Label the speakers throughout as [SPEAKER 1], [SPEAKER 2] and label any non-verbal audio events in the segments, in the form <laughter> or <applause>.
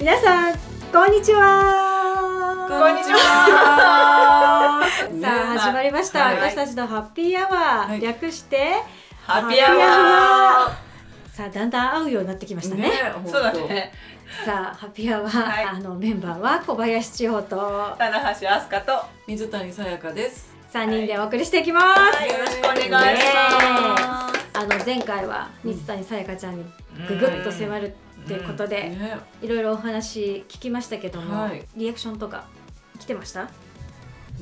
[SPEAKER 1] 皆さんこんにちは。
[SPEAKER 2] こんにちは。
[SPEAKER 1] さあ始まりました、
[SPEAKER 2] はい。
[SPEAKER 1] 私たちのハッピーアワー、
[SPEAKER 3] はい。
[SPEAKER 1] 略して
[SPEAKER 2] ハッピーアワ
[SPEAKER 1] さあだんだん会うようになってきましたね。
[SPEAKER 2] ー。そうだね。
[SPEAKER 1] さあハッピーアワー、
[SPEAKER 2] はい。
[SPEAKER 1] あのメンバーは小林千穂と。
[SPEAKER 2] 棚橋飛鳥と。
[SPEAKER 3] 水谷さやかです。
[SPEAKER 1] 3人でお送りしていきます、
[SPEAKER 2] はい、よろしくお願いしま
[SPEAKER 1] あの前回は水谷さやかちゃんにぐぐっと迫るっていうことで、
[SPEAKER 3] ね、
[SPEAKER 1] いろいろお話聞きましたけども、
[SPEAKER 3] はい。
[SPEAKER 1] リアクションとか来てました？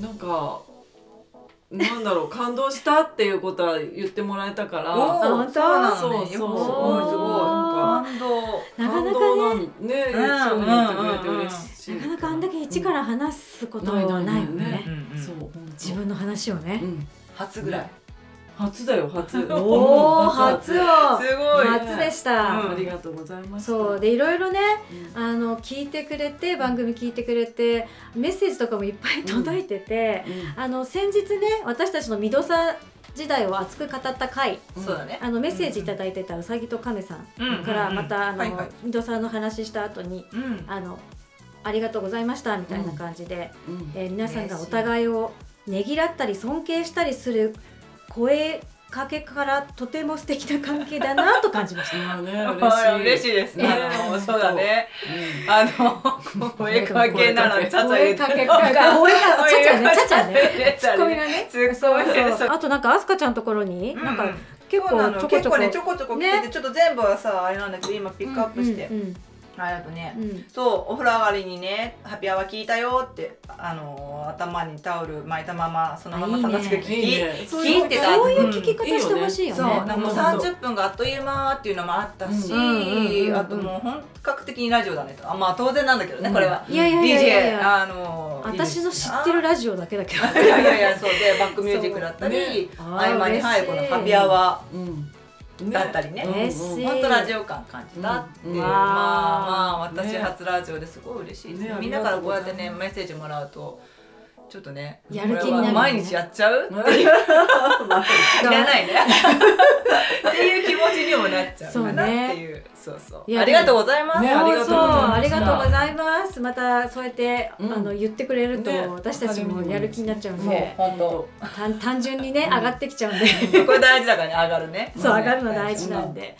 [SPEAKER 3] なんか。なんだろう感動したっていうことは言ってもらえたから。
[SPEAKER 2] お
[SPEAKER 1] あ本当？
[SPEAKER 2] ーそうなのね。
[SPEAKER 3] そうそう。
[SPEAKER 2] すごいすごい。感動。
[SPEAKER 1] なかなかね。
[SPEAKER 3] 感動なんねそう言ってくれて嬉しい
[SPEAKER 1] なかなかあんだけ一から話すこと
[SPEAKER 3] ないないない
[SPEAKER 1] ないもんね自分の話をね。
[SPEAKER 3] う、ん。
[SPEAKER 2] 初ぐらい。
[SPEAKER 3] 初だよ初。<laughs>
[SPEAKER 1] おお初を。
[SPEAKER 2] すごい。
[SPEAKER 1] 初でした、
[SPEAKER 2] うん。
[SPEAKER 3] ありがとうございます
[SPEAKER 1] そう。でいろいろね
[SPEAKER 3] うん。
[SPEAKER 1] あの聞いてくれて番組聞いてくれてメッセージとかもいっぱい届いてて、
[SPEAKER 3] うん。
[SPEAKER 1] あの先日ね私たちのミドサ時代を熱く語った回
[SPEAKER 2] そうだね。
[SPEAKER 1] あのメッセージいただいてたうさぎと亀さん
[SPEAKER 2] うん。
[SPEAKER 1] からまたあの、
[SPEAKER 2] はいはい。
[SPEAKER 1] ミドサの話した後に
[SPEAKER 2] うん。
[SPEAKER 1] あのありがとうございましたみたいな感じで、
[SPEAKER 3] うん。
[SPEAKER 1] えー皆さんがお互いをねぎらったり尊敬したりする声かけからとても素敵な関係だなと感じました。
[SPEAKER 3] ま <laughs> あね
[SPEAKER 2] あ
[SPEAKER 3] 嬉しい。
[SPEAKER 2] 嬉しいですね。
[SPEAKER 3] ね。
[SPEAKER 2] あのそうだね。あの声かけなのにちゃちゃ。
[SPEAKER 1] 声かけが声かちゃちゃねちゃちゃねツッコミがね。
[SPEAKER 2] ツッコミ
[SPEAKER 1] そう
[SPEAKER 2] そう
[SPEAKER 1] あとなんかアスカちゃんのところに、
[SPEAKER 2] うん。
[SPEAKER 1] なんか結構ちょこちょこ。
[SPEAKER 2] 結構ねちょこちょこ来てて、
[SPEAKER 1] ね。
[SPEAKER 2] ちょっと全部はさあれなんだけど今ピックアップして、ありがとうね、
[SPEAKER 1] うん。うん
[SPEAKER 2] そうお風呂上がりにね「ハッピーアワー聞いたよ」ってあのー頭にタオル巻いたままそのまま正しく聞き
[SPEAKER 3] いいね。
[SPEAKER 2] 聞いてた。
[SPEAKER 1] そういう聞き方してほしいよね。
[SPEAKER 2] そうなんかもう
[SPEAKER 3] うん
[SPEAKER 2] 30分があっという間っていうのもあったし、
[SPEAKER 1] うんうんうんうん。
[SPEAKER 2] あともう本格的にラジオだねと。あまあ当然なんだけどね、
[SPEAKER 3] うん。
[SPEAKER 2] これは。い
[SPEAKER 1] やいやいやいやい
[SPEAKER 2] DJ
[SPEAKER 1] や
[SPEAKER 2] あのー
[SPEAKER 1] 私の知ってるラジオだけだけど。
[SPEAKER 2] いやいやいやそうでバックミュージックだったり、合間に入るこのハッピーアワ。
[SPEAKER 3] うん。
[SPEAKER 2] ーだったりね。本当ラジオ感感じた。っていう、
[SPEAKER 3] うん。
[SPEAKER 2] まあまあ私
[SPEAKER 3] ね。
[SPEAKER 2] 初ラジオですごい嬉しいです、
[SPEAKER 3] ね
[SPEAKER 2] みんなからこうやってねメッセージもらうとちょっとね
[SPEAKER 1] やる気になる
[SPEAKER 2] 毎日やっちゃう？
[SPEAKER 3] ね
[SPEAKER 2] っていう。いらないね。っていう気持ちにもなっちゃうかなっていう。そうそうありがとうございます、
[SPEAKER 3] ねありがとうございます。
[SPEAKER 1] そうありがとうございます。またそうやって、
[SPEAKER 3] うん。
[SPEAKER 1] あの言ってくれると、
[SPEAKER 3] ね。
[SPEAKER 1] 私たちもやる気になっちゃうんで、
[SPEAKER 2] 本当。
[SPEAKER 1] 単単純にね、上がってきちゃうんで、<laughs>
[SPEAKER 2] これ大事だからね上がるね。<laughs>
[SPEAKER 1] そう
[SPEAKER 2] ね。
[SPEAKER 1] 上がるの大事なんで、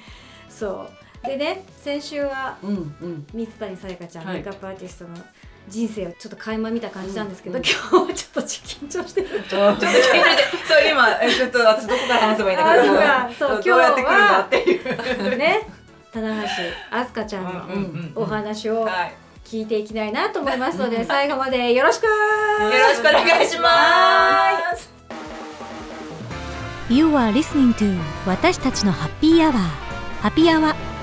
[SPEAKER 1] そう。でね先週は
[SPEAKER 3] うんうん。
[SPEAKER 1] 水谷さやかちゃん、
[SPEAKER 3] はい。
[SPEAKER 1] メイクアップアーティストの人生をちょっと垣間見た感じなんですけど、
[SPEAKER 3] うん。
[SPEAKER 1] 今日はちょっと緊張してる。
[SPEAKER 2] ちょっと聞いててそう今えちょっと私どこから話せばいいんだけど
[SPEAKER 1] あそうか。そう
[SPEAKER 2] どうやって来るんだっていう。
[SPEAKER 1] ね、棚橋あすかちゃんの
[SPEAKER 2] うんうんうん
[SPEAKER 1] お話を
[SPEAKER 2] はい。
[SPEAKER 1] 聞いていきたいなと思いますので、最後までよろしく。
[SPEAKER 2] よろしくお願いします。
[SPEAKER 4] You are listening to 私たちのハッピーアワー。ハッピーアワー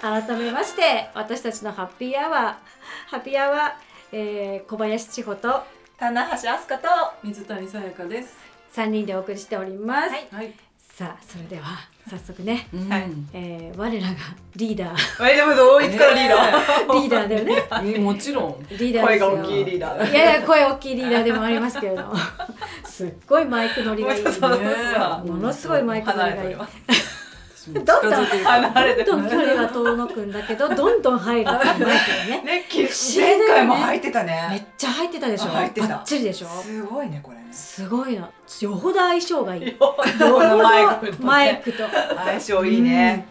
[SPEAKER 1] 改めまして私たちのハッピーアワーハッピーアワー、えー小林千穂と
[SPEAKER 2] 棚橋飛鳥と。
[SPEAKER 3] 水谷さやかです。
[SPEAKER 1] 3人でお送りしております、
[SPEAKER 2] はい。
[SPEAKER 3] はい。
[SPEAKER 1] さあそれでは早速ね、
[SPEAKER 3] うん。
[SPEAKER 2] はい。
[SPEAKER 1] えー我らがリーダー。
[SPEAKER 2] えでもどういつからリーダ <laughs>
[SPEAKER 1] リーダーだよね。
[SPEAKER 3] ねもちろん。
[SPEAKER 1] リーダ
[SPEAKER 2] ー。
[SPEAKER 1] ーですよ。
[SPEAKER 2] 声が大きいリーダー。
[SPEAKER 1] いやいや声大きいリーダーでもありますけれどもすっごいマイク乗りがいい
[SPEAKER 3] ね
[SPEAKER 1] ものすごいマイク乗りがいい
[SPEAKER 2] 離れております。
[SPEAKER 3] 私も近づいてるから
[SPEAKER 2] 離れて
[SPEAKER 1] どんどん距離が遠のくんだけどどんどん入る。っていうマイクがね。
[SPEAKER 2] ね、前回も入ってた
[SPEAKER 1] めっ
[SPEAKER 2] ね。
[SPEAKER 1] ちゃ入ってたでしょ。
[SPEAKER 2] 入ってた。
[SPEAKER 1] バッチリでしょ。
[SPEAKER 2] すごいねこれね。
[SPEAKER 1] すごいのよほど相性がいい。
[SPEAKER 2] このマイクとね
[SPEAKER 1] マイクと。
[SPEAKER 2] 相性いいね。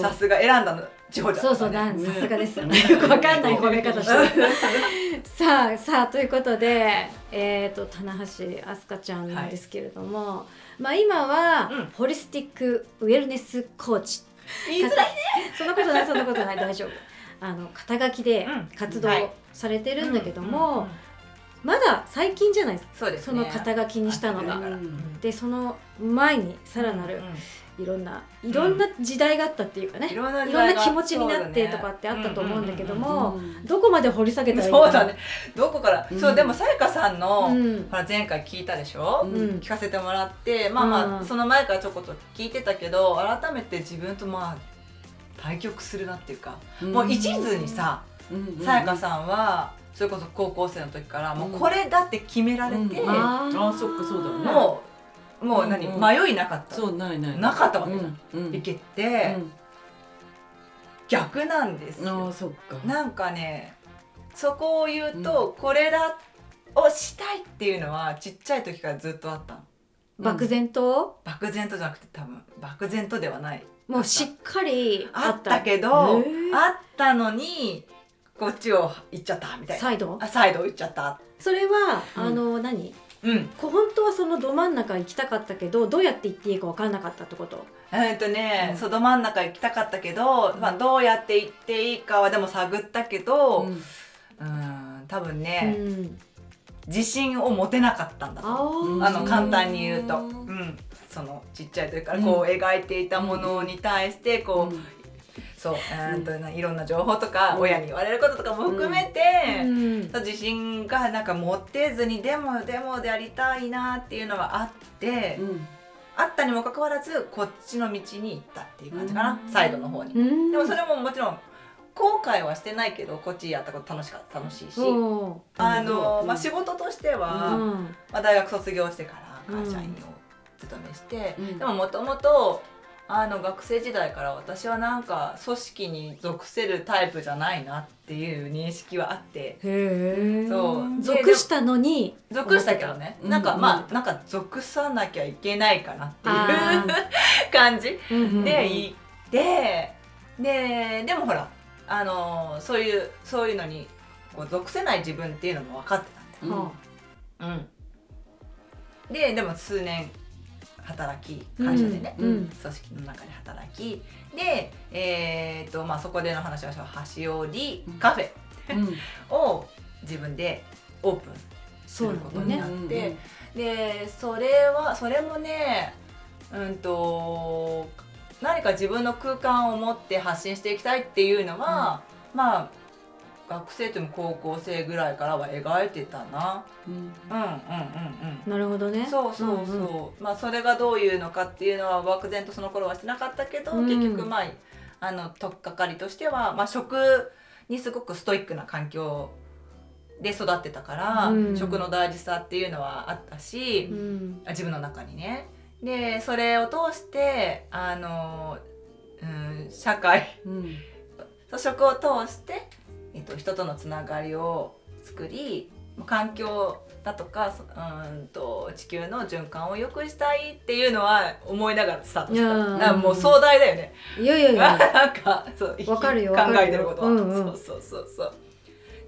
[SPEAKER 2] さすが選んだの。
[SPEAKER 1] そうそうなんさすがですよ。ねよくわかんない褒め方してる。<laughs> さあさあということでえっ、と棚橋飛鳥ちゃんなんですけれども、まあ今は、
[SPEAKER 2] うん。
[SPEAKER 1] ホリスティックウェルネスコーチ。
[SPEAKER 2] 言いづらいね。
[SPEAKER 1] そんなことないそんなことない大丈夫。あの肩書きで
[SPEAKER 2] うん。
[SPEAKER 1] 活動
[SPEAKER 2] はい。
[SPEAKER 1] されてるんだけども、
[SPEAKER 2] うんうんうん
[SPEAKER 1] まだ最近じゃないです。か
[SPEAKER 2] そうですね。
[SPEAKER 1] その肩書きにしたのが。
[SPEAKER 3] うん
[SPEAKER 1] でその前にさらなる
[SPEAKER 2] うん
[SPEAKER 1] いろんないろんな時代があったっていうかね、
[SPEAKER 2] いろんない時
[SPEAKER 1] ろんな気持ちになってとかってあったと思うんだけども、
[SPEAKER 3] うん。
[SPEAKER 1] どこまで掘り下げたらいい
[SPEAKER 2] そうだね。どこから、
[SPEAKER 3] うん。
[SPEAKER 2] そうでもさやかさんの、
[SPEAKER 1] うん。
[SPEAKER 2] ほら前回聞いたでしょ、
[SPEAKER 3] うん。
[SPEAKER 1] うん
[SPEAKER 2] 聞かせてもらってまあまあ、
[SPEAKER 1] うん。
[SPEAKER 2] その前からちょこっと聞いてたけど改めて自分とまあ対局するなっていうか、
[SPEAKER 3] うん。
[SPEAKER 2] もう一途にさ
[SPEAKER 3] うん。
[SPEAKER 2] さやかさんはそれこそ高校生の時からもうこれだって決められて、
[SPEAKER 3] うん。
[SPEAKER 1] あ
[SPEAKER 3] そっかそうだよね。
[SPEAKER 2] もうもう何、
[SPEAKER 3] うん
[SPEAKER 2] 迷いなかった。
[SPEAKER 3] そうないない。
[SPEAKER 2] なかったわけじゃん、
[SPEAKER 3] うんうん。
[SPEAKER 2] いけて、逆なんです
[SPEAKER 3] うんあそっか。
[SPEAKER 2] なんかねそこを言うと、これだをしたいっていうのはちっちゃい時からずっとあったの。
[SPEAKER 1] 漠然と？
[SPEAKER 2] 漠然とじゃなくて多分漠然とではない。
[SPEAKER 1] もうしっかり
[SPEAKER 2] あった。けど、あったのにこっちを行っちゃったみたいな。
[SPEAKER 1] サイド
[SPEAKER 2] あサイド？行っちゃった
[SPEAKER 1] それは、
[SPEAKER 3] うん。
[SPEAKER 1] あの何？
[SPEAKER 2] うん。
[SPEAKER 1] こ本当はそのど真ん中行きたかったけどどうやって行っていいか分かんなかったってこと？
[SPEAKER 2] えっとね、
[SPEAKER 3] うん。
[SPEAKER 2] そうど真ん中行きたかったけど、まあ、どうやって行っていいかはでも探ったけど
[SPEAKER 3] うん。
[SPEAKER 2] うん多分
[SPEAKER 1] う
[SPEAKER 2] ね、
[SPEAKER 1] ん。
[SPEAKER 2] 自信を持てなかったんだと。
[SPEAKER 1] あ
[SPEAKER 2] の簡単に言うと、
[SPEAKER 3] う
[SPEAKER 2] うん。ん、そのちっちゃい時からこう描いていたものに対してこう、そうえーっとないろんな情報とか、
[SPEAKER 3] うん。
[SPEAKER 2] 親に言われることとかも含めて、
[SPEAKER 1] うん。
[SPEAKER 2] 自信がなんか持てずにでもでもでやりたいなっていうのはあって、
[SPEAKER 3] うん。
[SPEAKER 2] あったにもかかわらずこっちの道に行ったっていう感じかな、
[SPEAKER 3] うん。
[SPEAKER 2] サイドの方に。
[SPEAKER 1] うん。
[SPEAKER 2] でもそれももちろん後悔はしてないけどこっちやったこと楽しかった楽しいし、あの
[SPEAKER 3] うん。
[SPEAKER 2] まあ、仕事としては、
[SPEAKER 1] うん。
[SPEAKER 2] まあ、大学卒業してから会社員を勤めして、
[SPEAKER 3] うん。
[SPEAKER 2] でももともとあの学生時代から私はなんか組織に属せるタイプじゃないなっていう認識はあって。
[SPEAKER 1] へえ
[SPEAKER 2] そう。
[SPEAKER 1] 属したのに
[SPEAKER 2] 属したけどね、
[SPEAKER 3] うん。
[SPEAKER 2] なんかまあなんか属さなきゃいけないかなっていう
[SPEAKER 1] あ <laughs>
[SPEAKER 2] 感じ。
[SPEAKER 1] ーうんうん。
[SPEAKER 2] で行ってででもほらあのそういうそういうのにこう属せない自分っていうのも分かってたんだよ。
[SPEAKER 3] うん。
[SPEAKER 1] は
[SPEAKER 2] うん、ででも数年働き会社でね、
[SPEAKER 1] うんうん。
[SPEAKER 2] 組織の中で働きで、えーとまあ、そこでの話は端折り
[SPEAKER 3] うん。
[SPEAKER 2] カフェ
[SPEAKER 3] うん。<laughs>
[SPEAKER 2] を自分でオープンす
[SPEAKER 1] そう
[SPEAKER 2] ることになって、でそれはそれもねうんと何か自分の空間を持って発信していきたいっていうのは、まあ学生とも高校生ぐらいからは描いてたな。
[SPEAKER 3] うん。
[SPEAKER 2] うんうんうんうん。
[SPEAKER 1] なるほどね。
[SPEAKER 2] そうそうそう、
[SPEAKER 1] んん
[SPEAKER 2] まあそれがどういうのかっていうのは漠然とその頃はしてなかったけど、
[SPEAKER 1] うん。
[SPEAKER 2] 結局まああの取っかかりとしては、まあ、食にすごくストイックな環境で育ってたから、
[SPEAKER 1] うん。
[SPEAKER 2] 食の大事さっていうのはあったし、
[SPEAKER 1] うん。
[SPEAKER 2] あ自分の中にね。でそれを通してあの、うん、社会
[SPEAKER 3] うん。<laughs>
[SPEAKER 2] 食を通して、えっと、人とのつながりを作り環境だとかそうんと地球の循環を良くしたいっていうのは思いながらスタートした。もう壮大だよね。
[SPEAKER 1] いやいやいや。<laughs>
[SPEAKER 2] なんかそう
[SPEAKER 1] わかるよ
[SPEAKER 2] 考えてること。は、
[SPEAKER 1] うんうん。
[SPEAKER 2] そうそうそうそう。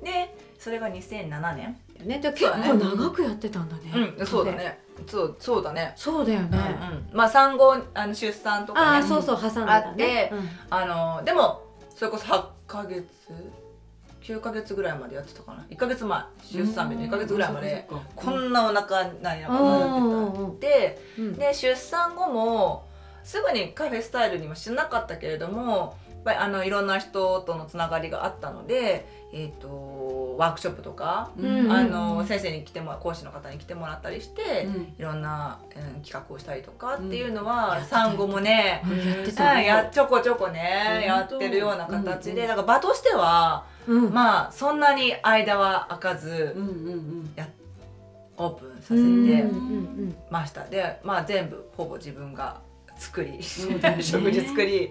[SPEAKER 2] でそれが2007年。
[SPEAKER 1] ねで結構長くやってたんだね。
[SPEAKER 2] うんそうだね。そうそうだね。
[SPEAKER 1] そうだよね。
[SPEAKER 2] うんうん。まあ産後あの出産と
[SPEAKER 1] あ
[SPEAKER 2] かね。
[SPEAKER 1] あそうそう挟んでたね。
[SPEAKER 2] あってあのでもそれこそ8ヶ月9ヶ月ぐらいまでやってたかな。1ヶ月前出産日の1ヶ月ぐらいまでこんなお腹な
[SPEAKER 1] ん
[SPEAKER 2] らやって。たで
[SPEAKER 1] うん
[SPEAKER 2] で出産後もすぐにカフェスタイルにはしなかったけれどもやっぱりあのいろんな人とのつながりがあったので、えー、とワークショップとか、
[SPEAKER 1] うん。
[SPEAKER 2] あの先生に来てもら講師の方に来てもらったりして、
[SPEAKER 3] うん。
[SPEAKER 2] いろんな、うん企画をしたりとかっていうの
[SPEAKER 1] うん。
[SPEAKER 2] は、産後もね、
[SPEAKER 1] うん。や
[SPEAKER 2] ちょこちょこねやってるような形で、だから場としては
[SPEAKER 1] うん。
[SPEAKER 2] まあそんなに間は空かず
[SPEAKER 3] うんうん
[SPEAKER 2] オープンさせ
[SPEAKER 1] うん
[SPEAKER 2] て
[SPEAKER 1] うん
[SPEAKER 2] ました、でまあ全部ほぼ自分が作り、
[SPEAKER 3] ね。<laughs>
[SPEAKER 2] 食事作り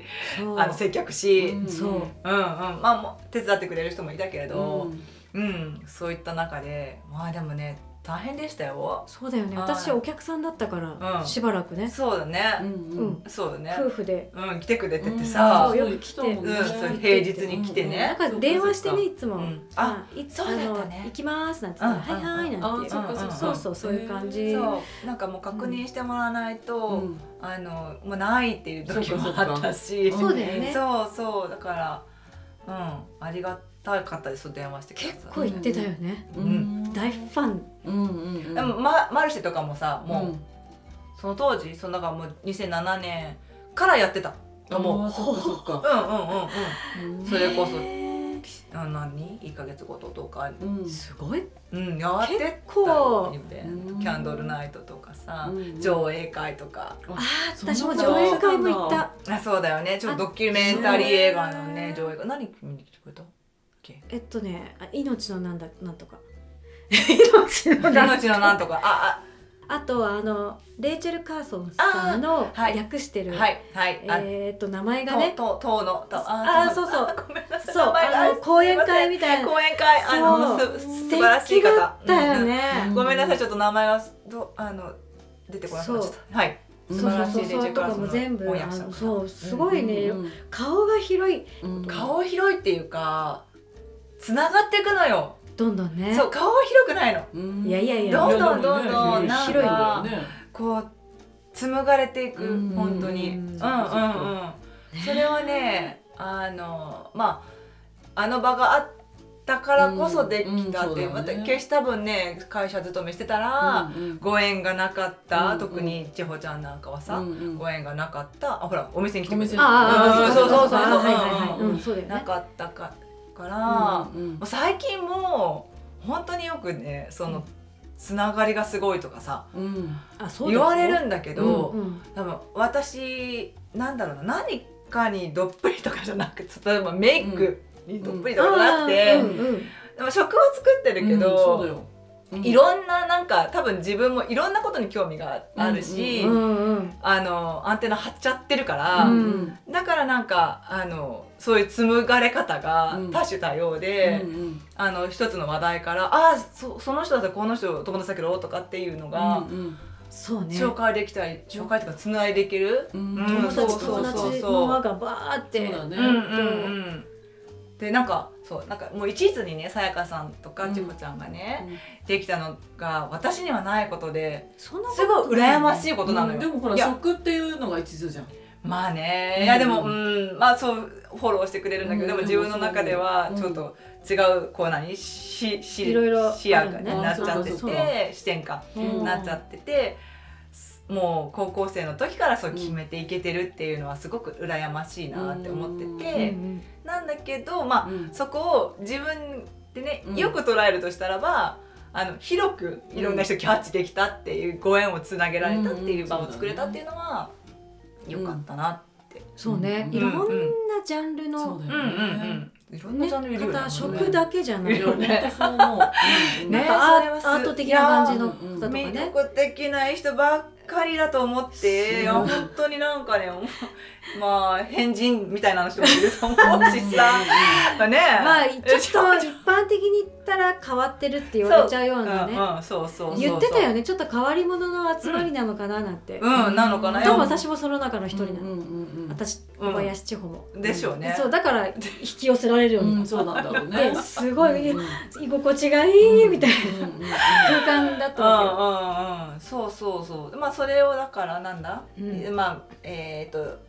[SPEAKER 2] あの接客し、
[SPEAKER 3] うん
[SPEAKER 1] そう。
[SPEAKER 2] うんうん。まあ手伝ってくれる人もいたけれど
[SPEAKER 3] う、ん。
[SPEAKER 2] うんそういった中でまあでもね大変でしたよ。
[SPEAKER 1] そうだよね。
[SPEAKER 2] はい。
[SPEAKER 1] 私お客さんだったから
[SPEAKER 2] うん。
[SPEAKER 1] しばらくね。
[SPEAKER 2] そうだね、
[SPEAKER 3] うん
[SPEAKER 1] うん。
[SPEAKER 2] そうだね。
[SPEAKER 1] 夫婦で。
[SPEAKER 2] うん来てくれてて
[SPEAKER 3] うん。
[SPEAKER 2] さ、
[SPEAKER 1] そうよく来て。
[SPEAKER 3] うん
[SPEAKER 2] 平日に来てね、
[SPEAKER 1] なんか電話してねいつも。
[SPEAKER 2] うん。
[SPEAKER 1] あいつ
[SPEAKER 2] そうだったね。
[SPEAKER 1] 行きますなんてはいはいなんて
[SPEAKER 3] あそっかそ
[SPEAKER 1] うそうそういう感じ。
[SPEAKER 2] そう。なんかもう確認してもらわないと、
[SPEAKER 3] うん。
[SPEAKER 2] あのもうないっていう時もあったし。
[SPEAKER 1] そうだよね。
[SPEAKER 2] そうそう。だからうん。ありがたかったです電話して
[SPEAKER 1] 結構行ってたよね。
[SPEAKER 3] うん。
[SPEAKER 1] 大ファン
[SPEAKER 3] うんうんうん。
[SPEAKER 2] でも、ま、マルシェとかもさもう、
[SPEAKER 3] うん。
[SPEAKER 2] その当時そのだからもう2007年からやってたと思う。
[SPEAKER 3] そっかそっか。
[SPEAKER 2] うんうんうんうん。それこそあ何？1ヶ月ごととか。
[SPEAKER 3] うん。
[SPEAKER 1] すごい。
[SPEAKER 2] うんやってた
[SPEAKER 1] 結構。
[SPEAKER 2] みたい
[SPEAKER 3] うん
[SPEAKER 2] なキャンドルナイトとかかさ、
[SPEAKER 3] うん
[SPEAKER 2] 上映会とか。
[SPEAKER 1] あ私も上映会も行った。
[SPEAKER 2] あそうだよね。ちょっとドキュメンタリー映画のね。上映会。何見に来てくれた？
[SPEAKER 1] えっとねあ命のなんだなんとか <laughs> 命の
[SPEAKER 2] 命のなんとか。あ
[SPEAKER 1] あとはあのレイチェル・カーソンさんの訳してる、
[SPEAKER 2] あはいはい。あ
[SPEAKER 1] えーっと名前がね。
[SPEAKER 2] ととのと
[SPEAKER 1] あーそうそう。<laughs>
[SPEAKER 2] ごめんなさい。
[SPEAKER 1] そうあの講演会みたいな。
[SPEAKER 2] 講演会あのす素晴らしい方。
[SPEAKER 1] ったよね、
[SPEAKER 3] うん。
[SPEAKER 2] ごめんなさいちょっと名前がどあの出てこなくなっちゃった。はい。
[SPEAKER 3] うん
[SPEAKER 1] そうそうそうとかも全部そうすごいね、
[SPEAKER 3] うん。
[SPEAKER 1] 顔が広い。
[SPEAKER 3] うん。
[SPEAKER 2] 顔広いっていうかつながっていくのよ
[SPEAKER 1] どんどんね。
[SPEAKER 2] そう顔は広くないの。
[SPEAKER 3] うん。
[SPEAKER 1] いやいやいや。
[SPEAKER 2] どんどんどんどんなんか
[SPEAKER 3] 広いんだよね。
[SPEAKER 2] こう紡がれていく
[SPEAKER 3] うん
[SPEAKER 2] 本当に。
[SPEAKER 1] う
[SPEAKER 2] うんんうん。うんそれはねあのまああの場があったからこそできたっていう,、
[SPEAKER 3] うんうんそうだね。
[SPEAKER 2] また決して多分ね会社勤めしてたら、
[SPEAKER 3] うん
[SPEAKER 2] ご縁がなかった、
[SPEAKER 3] うん
[SPEAKER 2] 特に千穂ちゃんなんかはさ、
[SPEAKER 3] うんうん。
[SPEAKER 2] ご縁がなかった。あほらお店に来てくれて
[SPEAKER 3] お店に
[SPEAKER 1] ああ
[SPEAKER 2] うんそうそう。そうそう
[SPEAKER 1] あはいはいはい、
[SPEAKER 2] うん
[SPEAKER 1] うん、そうだよね。
[SPEAKER 2] なかったかから、
[SPEAKER 3] うんうん
[SPEAKER 2] 最近も本当によくねその、つながりがすごいとかさ
[SPEAKER 3] うん。
[SPEAKER 2] 言われるんだけど、
[SPEAKER 1] うんうん。
[SPEAKER 2] 多分私なんだろうな何かにどっぷりとかじゃなくて <laughs> 例えばメイクにどっぷりとかじゃなくて、
[SPEAKER 1] うん。うん
[SPEAKER 2] は作ってるけどいろんななんか多分自分もいろんなことに興味があるし、
[SPEAKER 1] うんうん
[SPEAKER 2] あのアンテナ張っちゃってるから、
[SPEAKER 1] うん
[SPEAKER 2] だからなんかあのそういう紡がれ方が
[SPEAKER 3] うん。
[SPEAKER 2] 多種多様で、
[SPEAKER 3] うんうん。
[SPEAKER 2] あの一つの話題から「ああそその人だったらこの人友達だけど」とかっていうのが、
[SPEAKER 3] うん
[SPEAKER 1] そうね。
[SPEAKER 2] 紹介できたり紹介とかつないでいける？
[SPEAKER 3] うん。
[SPEAKER 2] う
[SPEAKER 1] 達友達の輪がバーって。
[SPEAKER 3] そうだね。
[SPEAKER 2] うんうんうん。でなんかそうなんかもう一途にねさやかさんとか
[SPEAKER 3] うん。
[SPEAKER 2] ちこちゃんがね、できたのが私にはないことですごい羨まし
[SPEAKER 1] い
[SPEAKER 2] いことなのよ。
[SPEAKER 3] でもほら食っていうのが一途じゃん。
[SPEAKER 2] まあね、
[SPEAKER 3] うん。
[SPEAKER 2] いやでもうんまあそうフォローしてくれるんだけど、
[SPEAKER 3] うん
[SPEAKER 2] でも自分の中では
[SPEAKER 3] うん
[SPEAKER 2] ちょっと違うこう何しし
[SPEAKER 1] いろいろ
[SPEAKER 2] 視野が、ね、なっちゃってて視点か、
[SPEAKER 1] うん
[SPEAKER 2] なっちゃっててもう高校生の時からそう決めていけてるっていうのはすごく羨ましいなって思ってて、
[SPEAKER 1] うん
[SPEAKER 2] なんだけどまあ、
[SPEAKER 3] うん。
[SPEAKER 2] そこを自分でね、
[SPEAKER 3] うん
[SPEAKER 2] よく捉えるとしたらばあの広くいろんな人キャッチできたっていうご縁をつなげられたっていう場を作れたっていうのは良かったなって。
[SPEAKER 1] そうね、
[SPEAKER 3] うん。
[SPEAKER 1] いろんなジャンル
[SPEAKER 3] そう
[SPEAKER 1] の
[SPEAKER 3] だ
[SPEAKER 2] うんうん
[SPEAKER 3] よね
[SPEAKER 2] うん。いろんな
[SPEAKER 1] ね
[SPEAKER 2] ジャンルいるよね。
[SPEAKER 1] 方食だけじゃない。
[SPEAKER 2] よね。
[SPEAKER 3] そう思う。<laughs> うん
[SPEAKER 2] ね
[SPEAKER 1] アート的な感じの方とか
[SPEAKER 2] 魅
[SPEAKER 1] ね
[SPEAKER 2] 力的な人ばっかりだと思ってい。や本当になんかねまあ変人みたいな人もいると思うしさ。ね。
[SPEAKER 1] まあちょっと一般的に言ったら変わってるって言われちゃうようなね。言ってたよね。ちょっと変わり者の集まりなのかななんて、
[SPEAKER 2] うんなのかな
[SPEAKER 1] でも私もその中の一人なの、
[SPEAKER 3] うんうんうん
[SPEAKER 1] 私
[SPEAKER 2] うん。
[SPEAKER 1] 小林千穂も、
[SPEAKER 2] でしょうね
[SPEAKER 1] そうだから引き寄せられるように。なっ
[SPEAKER 3] うんそうなんだろう
[SPEAKER 1] て、
[SPEAKER 3] ね
[SPEAKER 1] すごい、居心地がいいみたいな空間だったわ
[SPEAKER 2] うんうんうん。そうそうそう。まあそれをだからなんだ、
[SPEAKER 1] うん。
[SPEAKER 2] まあえっ、と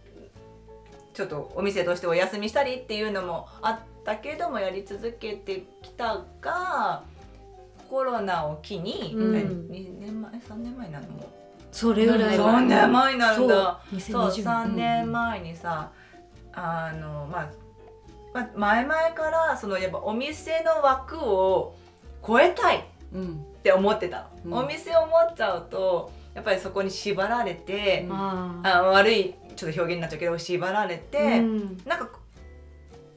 [SPEAKER 2] ちょっとお店としてお休みしたりっていうのもあったけどもやり続けてきたがコロナを機に、
[SPEAKER 1] うん。
[SPEAKER 2] え2年前？3年前になるの？も
[SPEAKER 1] けそれぐらい
[SPEAKER 2] 3年前になるんだ。
[SPEAKER 1] そう。
[SPEAKER 2] そう
[SPEAKER 1] 2020
[SPEAKER 2] 3年前にさあのまあまあ前々からそのやっぱお店の枠を超えたいっ
[SPEAKER 3] うん
[SPEAKER 2] て思ってたの、
[SPEAKER 3] うん。
[SPEAKER 2] お店を持っちゃうとやっぱりそこに縛られて、
[SPEAKER 1] あー。
[SPEAKER 2] あ悪いちょっと表現になっちゃうけど縛られて、
[SPEAKER 1] うん。
[SPEAKER 2] なんか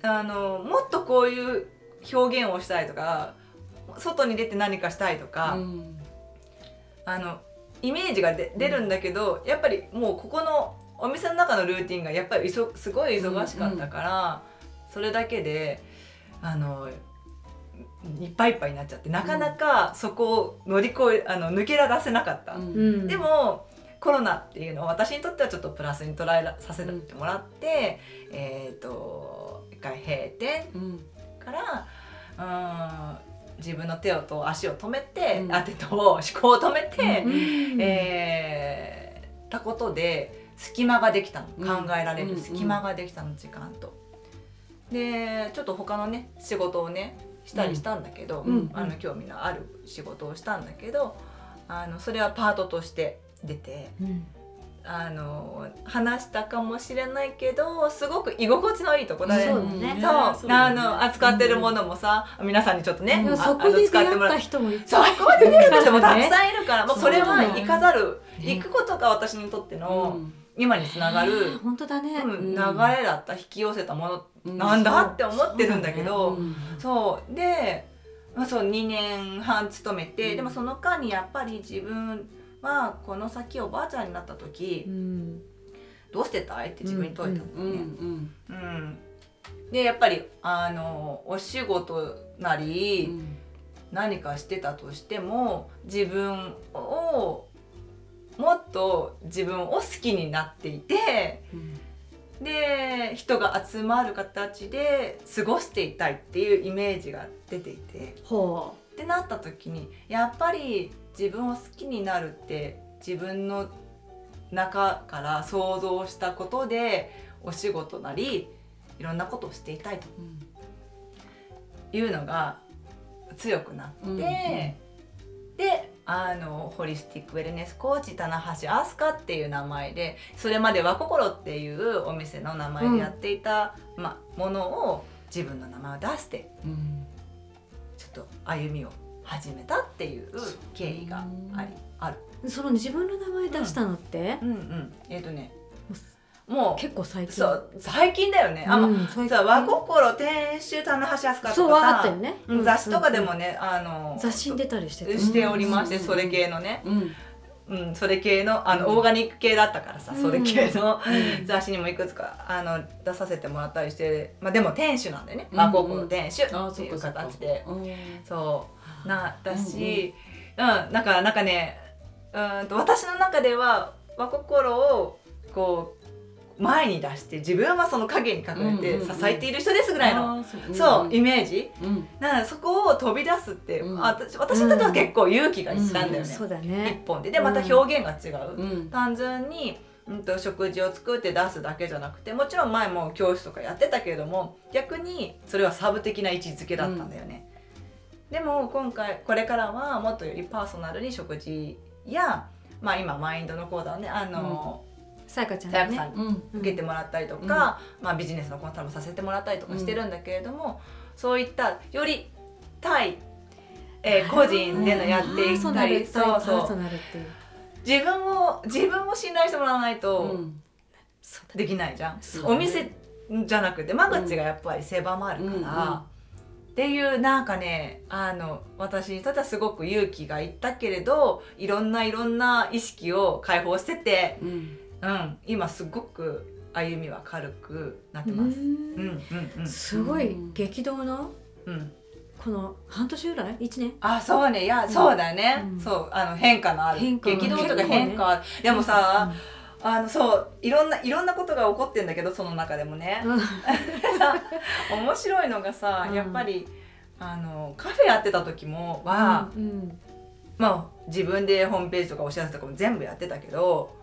[SPEAKER 2] あのもっとこういう表現をしたいとか外に出て何かしたいとか、
[SPEAKER 3] うん。
[SPEAKER 2] あのイメージがで出るんだけど、やっぱりもうここのお店の中のルーティンがやっぱりすごい忙しかったから、それだけであのいっぱいいっぱいになっちゃってなかなかそこを乗り越えあの抜け出せなかった。
[SPEAKER 3] うん。
[SPEAKER 1] うん。
[SPEAKER 2] でもコロナっていうのは私にとってはちょっとプラスに捉えらさせてもらって、えっ、と一回閉店
[SPEAKER 3] うん。
[SPEAKER 2] からうん自分の手をと足を止めて、
[SPEAKER 3] うん。
[SPEAKER 2] あ手と思考を止めて、
[SPEAKER 1] うん。
[SPEAKER 2] えーたことで隙間ができたの、
[SPEAKER 3] うん。
[SPEAKER 2] 考えられ
[SPEAKER 3] うん。
[SPEAKER 2] る隙間ができたの時間と。でちょっと他のね仕事をねしたりしたんだけど、
[SPEAKER 1] うん
[SPEAKER 2] あの興味のある仕事をしたんだけどあのそれはパートとして出て
[SPEAKER 1] うん。
[SPEAKER 2] あの話したかもしれないけどすごく居心地のいいとこだね。
[SPEAKER 1] そうだね。
[SPEAKER 2] そう、あの扱ってるものもさ、皆さんにちょっとね、
[SPEAKER 1] でも
[SPEAKER 2] あ
[SPEAKER 1] そこで出会った人もいっ
[SPEAKER 2] そう
[SPEAKER 1] ぱい
[SPEAKER 2] ここで出会った人もたく
[SPEAKER 1] ね
[SPEAKER 2] さんいるから、<laughs> もうそれは行かざる、
[SPEAKER 1] ね。
[SPEAKER 2] 行くことが私にとっての今につながる、
[SPEAKER 1] 本当だね、
[SPEAKER 2] うん
[SPEAKER 3] ん
[SPEAKER 2] 流れだった引き寄せたものなんだって思ってるんだけど、そうで、まあ、そう2年半勤めて、
[SPEAKER 3] うん。
[SPEAKER 2] でもその間にやっぱり自分はこの先おばあちゃんになった時、
[SPEAKER 1] うん。
[SPEAKER 2] どうしてたいって自分に問いたの
[SPEAKER 3] うんう
[SPEAKER 2] ね。
[SPEAKER 3] ん。
[SPEAKER 2] うん。でやっぱりあのお仕事なり、何かしてたとしても自分をもっと自分を好きになっていてで人が集まる形で過ごしていたいっていうイメージが出ていて。
[SPEAKER 1] ほ
[SPEAKER 2] ってなった時にやっぱり自分を好きになるって自分の中から想像したことでお仕事なりいろんなことをしていたいというのが強くなって、
[SPEAKER 3] うんうん。
[SPEAKER 2] であのホリスティックウェルネスコーチ棚橋飛鳥っていう名前でそれまで和心っていうお店の名前でやっていた、ま、ものを自分の名前を出してちょっと歩みを始めたっていう経緯がありある。
[SPEAKER 1] うその自分の名前出したのって、
[SPEAKER 2] うんうん、えっ、とねもう
[SPEAKER 1] 結構最近。
[SPEAKER 2] そう最近だよね。あ、ま
[SPEAKER 1] うん最近。
[SPEAKER 2] さ和心店主棚橋飛鳥とかさ
[SPEAKER 1] ね、
[SPEAKER 2] うん雑誌とかでもね、あの
[SPEAKER 1] 雑誌に出たりしてた。
[SPEAKER 2] しておりまして、
[SPEAKER 3] うん
[SPEAKER 2] それ系のね、
[SPEAKER 3] うん。
[SPEAKER 2] うん、それ系のあの、
[SPEAKER 3] うん。
[SPEAKER 2] オーガニック系だったからさ、
[SPEAKER 1] うん。
[SPEAKER 2] それ系の
[SPEAKER 3] うん。
[SPEAKER 2] 雑誌にもいくつかあの出させてもらったりして、まあでも店主なんだよね、
[SPEAKER 3] うん。
[SPEAKER 2] 和心店主
[SPEAKER 3] あ
[SPEAKER 2] っていう形で、
[SPEAKER 3] うん。
[SPEAKER 2] そうなだし、うんなん。かなんかねうんと私の中では和心をこう前に出して自分はその影に隠れて支えている人ですぐらいの、
[SPEAKER 3] そう。
[SPEAKER 2] イメージ。
[SPEAKER 3] うん。
[SPEAKER 2] だからそこを飛び出すって、
[SPEAKER 3] うん。
[SPEAKER 2] あ私私にとっては結構勇気がいったんだよね、
[SPEAKER 1] そうだ
[SPEAKER 2] 一
[SPEAKER 1] ね
[SPEAKER 2] 本で。でまた表現が違う、
[SPEAKER 3] うん。
[SPEAKER 2] 単純に、うん、と食事を作って出すだけじゃなくてもちろん前も教室とかやってたけれども逆にそれはサブ的な位置づけだったんだよね、でも今回これからはもっとよりパーソナルに食事やまあ今マインドの講座をねあの、
[SPEAKER 1] さやかちゃんね。
[SPEAKER 2] かさんに
[SPEAKER 3] うん。
[SPEAKER 2] 受けてもらったりとか、まあ、ビジネスのコンサルもさせてもらったりとかしてるんだけれども、そういったより対、えー個人でのやっていったりそうそう。自分を自分を信頼してもらわないとできないじゃん、お店じゃなくて間口がやっぱり狭まるから、
[SPEAKER 3] うん。うん。
[SPEAKER 2] っていうなんかねあの私にとってはすごく勇気がいったけれどいろんないろんな意識を解放してて、
[SPEAKER 3] うん
[SPEAKER 2] うん、今すごく歩みは軽くなって
[SPEAKER 1] う
[SPEAKER 2] ます。うん。
[SPEAKER 1] ん
[SPEAKER 2] うんうん。
[SPEAKER 1] すごい激動の
[SPEAKER 2] うん、
[SPEAKER 1] この半年ぐらい？一年？
[SPEAKER 2] あそうね。いやそうだね、
[SPEAKER 1] うん。
[SPEAKER 2] そう。あの変化のある。激動とか変化。ある、でもさ、あのそう。いろんないろんなことが起こってんだけどその中でもね、
[SPEAKER 1] うん。<laughs>
[SPEAKER 2] 面白いのがさ、
[SPEAKER 1] うん。
[SPEAKER 2] やっぱりあのカフェやってた時もは、
[SPEAKER 1] うん。
[SPEAKER 2] まあ自分でホームページとかお知らせとかも全部やってたけど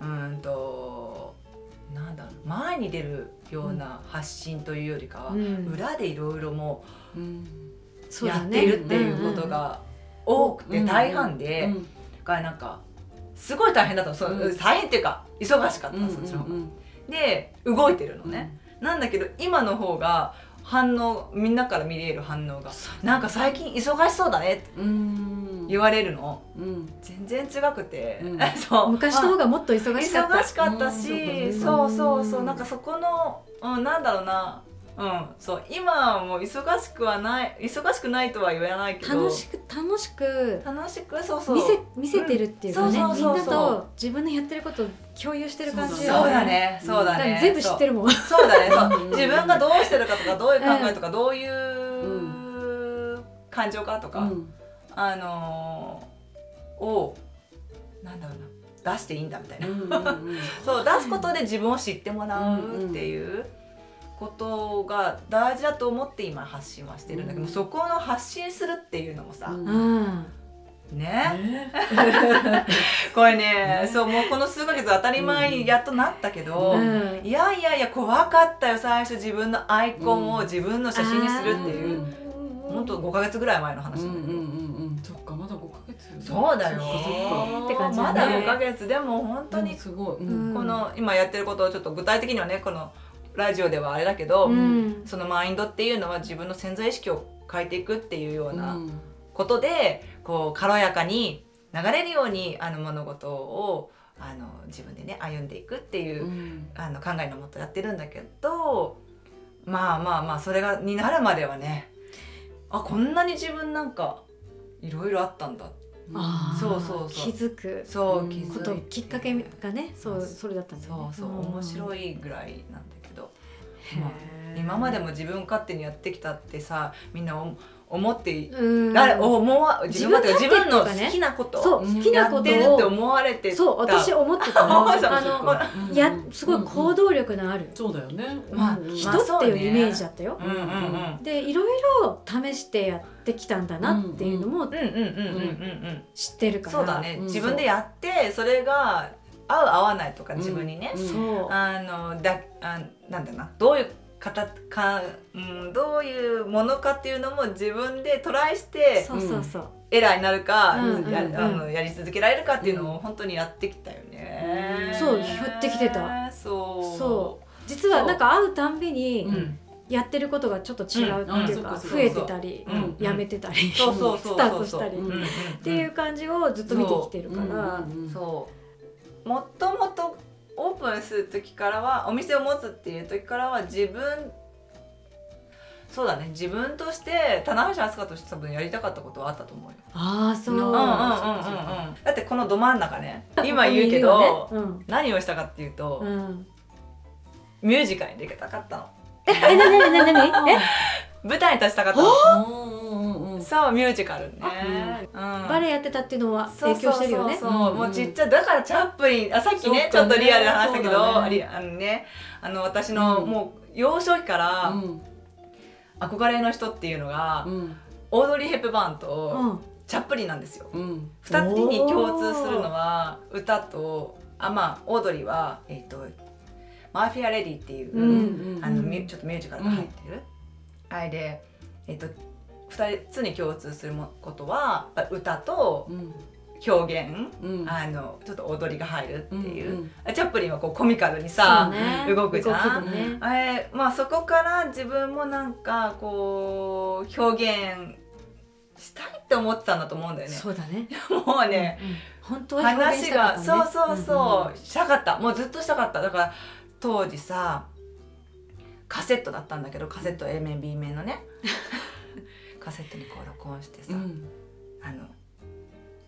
[SPEAKER 2] うーんとなんだろう前に出るような発信というよりかは、
[SPEAKER 1] うん。
[SPEAKER 2] 裏でいろいろもやっているっていうことが多くて大半で、
[SPEAKER 3] うん。
[SPEAKER 2] がなんかすごい大変だったの。そう、
[SPEAKER 3] うん。
[SPEAKER 2] 大変っていうか忙しかったそっちの方が。
[SPEAKER 3] うん
[SPEAKER 2] で動いてるの
[SPEAKER 3] うん。
[SPEAKER 2] ね、なんだけど今の方が反応みんなから見れる反応が。なんか最近忙しそうだねって
[SPEAKER 3] うん。
[SPEAKER 2] 言われるの。
[SPEAKER 3] うん。
[SPEAKER 2] 全然違くて、
[SPEAKER 3] うん。<laughs>
[SPEAKER 2] そう。
[SPEAKER 1] 昔の方がもっと忙しかった。
[SPEAKER 2] 忙しかったし、
[SPEAKER 3] うん
[SPEAKER 2] そうそうそう
[SPEAKER 1] うん
[SPEAKER 2] なんかそこの、うん、なんだろうなうんそう今はもう忙しくはない忙しくないとは言わないけど
[SPEAKER 1] 楽しく楽しく
[SPEAKER 2] 楽しくそうそう。
[SPEAKER 1] 見せ見せてるっていうかね、
[SPEAKER 2] うんそうそうそう。
[SPEAKER 1] みんなと自分のやってることを共有してる感じ
[SPEAKER 2] そうだねそうだね。
[SPEAKER 1] 全部知って
[SPEAKER 2] る
[SPEAKER 1] るもん。
[SPEAKER 2] そうだね。そう。
[SPEAKER 3] う <laughs> ん
[SPEAKER 2] 自分がどうしてるかとかどういう考えとか、どういう感情かとか、
[SPEAKER 3] うん。
[SPEAKER 2] あのーをなんだろうな出していいんだみたいな、
[SPEAKER 3] うんうん <laughs>
[SPEAKER 2] そう出すことで自分を知ってもらうっていうことが大事だと思って今発信はしてるんだけど、
[SPEAKER 3] うん。
[SPEAKER 2] そこの発信するっていうのもさ、
[SPEAKER 3] うん。
[SPEAKER 1] うん
[SPEAKER 2] ね
[SPEAKER 3] ね <laughs>
[SPEAKER 2] これね
[SPEAKER 3] ね？
[SPEAKER 2] そうもうこの数ヶ月当たり前にやっとなったけど、
[SPEAKER 1] うん。
[SPEAKER 2] いやいやいや怖かったよ最初自分のアイコンを自分の写真にするっていう、
[SPEAKER 3] うん
[SPEAKER 2] ほんと5ヶ月ぐらい前の話
[SPEAKER 3] うん。うんん
[SPEAKER 2] なだけど、
[SPEAKER 3] うんうん。そっかまだ5ヶ月。
[SPEAKER 2] そうだよ。
[SPEAKER 3] そっ
[SPEAKER 1] て感じ
[SPEAKER 2] まだ
[SPEAKER 1] だね
[SPEAKER 2] 5ヶ月。でも本当に
[SPEAKER 3] うんすごい、う
[SPEAKER 1] うん
[SPEAKER 3] ん。
[SPEAKER 2] この今やってることをちょっと具体的にはねこのラジオではあれだけど、
[SPEAKER 1] うん。
[SPEAKER 2] そのマインドっていうのは自分の潜在意識を変えていくっていうような
[SPEAKER 3] うん。
[SPEAKER 2] ことでこう軽やかに流れるようにあの物事をあの自分でね歩んでいくっていう、
[SPEAKER 3] うん。
[SPEAKER 2] あの考えのもとやってるんだけどまあまあまあそれがになるまではねあこんなに自分なんかいろいろあったんだ。そうそうそう。
[SPEAKER 1] 気づく
[SPEAKER 2] そう気づいて。
[SPEAKER 1] きっかけがねそうそれだったんだよね。
[SPEAKER 2] そうそう面白
[SPEAKER 1] い
[SPEAKER 2] いぐらいなんだまあ今までも自分勝手にやってきたってさみんなお思って
[SPEAKER 1] うん。
[SPEAKER 2] られ思わ自分自
[SPEAKER 1] 自分
[SPEAKER 2] 分の好きなこと
[SPEAKER 1] そう好きなこと。
[SPEAKER 2] やってるって
[SPEAKER 1] を
[SPEAKER 2] 思われて。た
[SPEAKER 1] そう私思ってた
[SPEAKER 2] あそう
[SPEAKER 1] あの
[SPEAKER 3] かうん
[SPEAKER 1] やすごい行動力のある。
[SPEAKER 3] そうだよね。
[SPEAKER 2] まあ
[SPEAKER 3] うん。
[SPEAKER 1] 人っていうイメージだったよ
[SPEAKER 2] うんうんうん。
[SPEAKER 1] でいろいろ試してやってきたんだなっていうのも
[SPEAKER 2] うんうんうんうんうんうん。
[SPEAKER 1] 知ってるから。
[SPEAKER 2] そうだね。
[SPEAKER 3] うん
[SPEAKER 2] 自分でやってそれが合う合わないとか自分にね、
[SPEAKER 3] うん
[SPEAKER 2] あのだあなんだな。どういう形か、うん、どういうものかっていうのも自分でトライして
[SPEAKER 1] そうそうそう。
[SPEAKER 2] エラーになるか、
[SPEAKER 1] うんうんうん。
[SPEAKER 2] やあのやり続けられるかっていうのを本当にやってきたよね。
[SPEAKER 3] うん
[SPEAKER 1] そうやってきてた。
[SPEAKER 2] そう。
[SPEAKER 1] そ実はなんか会うたんびに
[SPEAKER 2] うん。
[SPEAKER 1] やってることがちょっと違うっていうか増えてたり
[SPEAKER 2] うん。
[SPEAKER 1] やめてたりスタートしたりっていう感じをずっと見てきてるから。
[SPEAKER 2] そうもともとオープンする時からはお店を持つっていう時からは自分そうだね自分として棚橋飛鳥として多分やりたかったことはあったと思うよ。
[SPEAKER 1] ああそう
[SPEAKER 3] うん
[SPEAKER 2] うんうんうんうんうん。だってこのど真ん中ね今言うけど、
[SPEAKER 1] ここにいるよね
[SPEAKER 2] 何をしたかっていうと、
[SPEAKER 1] うん。うん
[SPEAKER 2] ミュージカルに出たかったの。
[SPEAKER 1] えなになになになに？え？
[SPEAKER 2] 舞台に立ちたかったの
[SPEAKER 3] うん。うんうん
[SPEAKER 2] そうミュージカルね、うん。
[SPEAKER 1] バレエやってたっていうのは影響してるよね。
[SPEAKER 2] そうもうちっちゃいだからチャップリンあさっきね
[SPEAKER 3] ね。
[SPEAKER 2] ょっとリアルな話だけど
[SPEAKER 3] ね。
[SPEAKER 2] リあのねあの私の
[SPEAKER 3] うん。
[SPEAKER 2] もう幼少期から
[SPEAKER 3] うん。
[SPEAKER 2] 憧れの人っていうのが、
[SPEAKER 3] うん。
[SPEAKER 2] オードリー・ヘップバーン
[SPEAKER 1] う
[SPEAKER 2] と
[SPEAKER 1] ん。
[SPEAKER 2] チャップリンなんですよ。
[SPEAKER 3] うん。
[SPEAKER 2] 二人に共通するのは歌とあまあオードリーはえっ、とマーフィア・レディっていう、
[SPEAKER 1] うん
[SPEAKER 2] あのちょっとミュージカルが入ってる、あれでえっ、と二つに共通するもことは歌と
[SPEAKER 3] うん
[SPEAKER 2] 表現、
[SPEAKER 3] うん。
[SPEAKER 2] あのちょっと踊りが入るっていう、
[SPEAKER 3] うん
[SPEAKER 2] あチャップリンはこうコミカルに
[SPEAKER 1] そ
[SPEAKER 2] さ
[SPEAKER 1] う、ね。
[SPEAKER 2] 動くじゃん。
[SPEAKER 1] ね。
[SPEAKER 2] あれまあそこから自分もなんかこう表現したいって思ってたんだと思うんだよね。
[SPEAKER 1] そうだね。<laughs>
[SPEAKER 2] もうね、
[SPEAKER 1] うん本当は表現し
[SPEAKER 2] 話が、
[SPEAKER 1] ね
[SPEAKER 2] そうそうそう、したかった。もうずっとしたかった。だから当時さカセットだったんだけどカセット A 面 B 面のね <laughs> カセットにこう録音してさ、
[SPEAKER 3] うん。
[SPEAKER 2] あの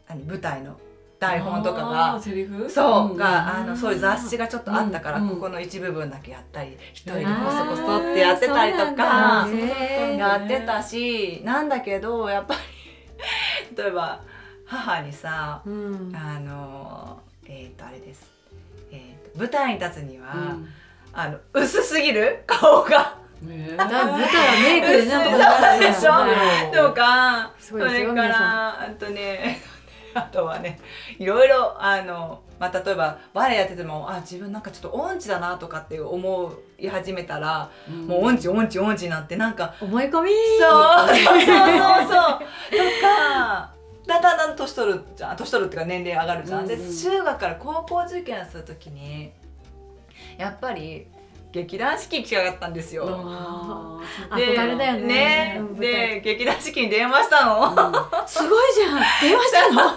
[SPEAKER 2] 何舞台の台本とか
[SPEAKER 3] あ
[SPEAKER 2] が
[SPEAKER 3] ーセリフ？
[SPEAKER 2] そう、
[SPEAKER 3] ん
[SPEAKER 2] があのそういう雑誌がちょっとあったから、
[SPEAKER 3] うん
[SPEAKER 2] ここの一部分だけやったり一人で
[SPEAKER 3] あ
[SPEAKER 2] こ
[SPEAKER 3] ー
[SPEAKER 2] そこそってやってたりとかやってたしなんだけどやっぱり <laughs> 例えば母にさ
[SPEAKER 1] うん。
[SPEAKER 2] あのえっ、とあれです、えーと舞台に立つには、
[SPEAKER 3] うん。
[SPEAKER 2] あの薄すぎる？顔が
[SPEAKER 3] ねえ
[SPEAKER 1] だから舞台はメイクでなんとかなるよ
[SPEAKER 2] でしょとか
[SPEAKER 1] すごいですよ
[SPEAKER 2] それからあとねあとはねいろいろあの、まあ、例えばバレエやっててもあ自分なんかちょっと音痴だなとかって思い始めたら、
[SPEAKER 3] ん
[SPEAKER 2] もう音痴音痴音痴になってなんか
[SPEAKER 1] 思い込み
[SPEAKER 2] そうそうそうそうそうとかだんだんだん年取るじゃん年取るっていうか年齢上がるじゃん、
[SPEAKER 3] うんうん
[SPEAKER 2] で中学から高校受験する時にやっぱり劇団四季来やがったんですよ。で
[SPEAKER 1] 憧れだよね。
[SPEAKER 2] ねで劇団四季に電話したの。
[SPEAKER 1] すごいじゃん。電話したの？<laughs>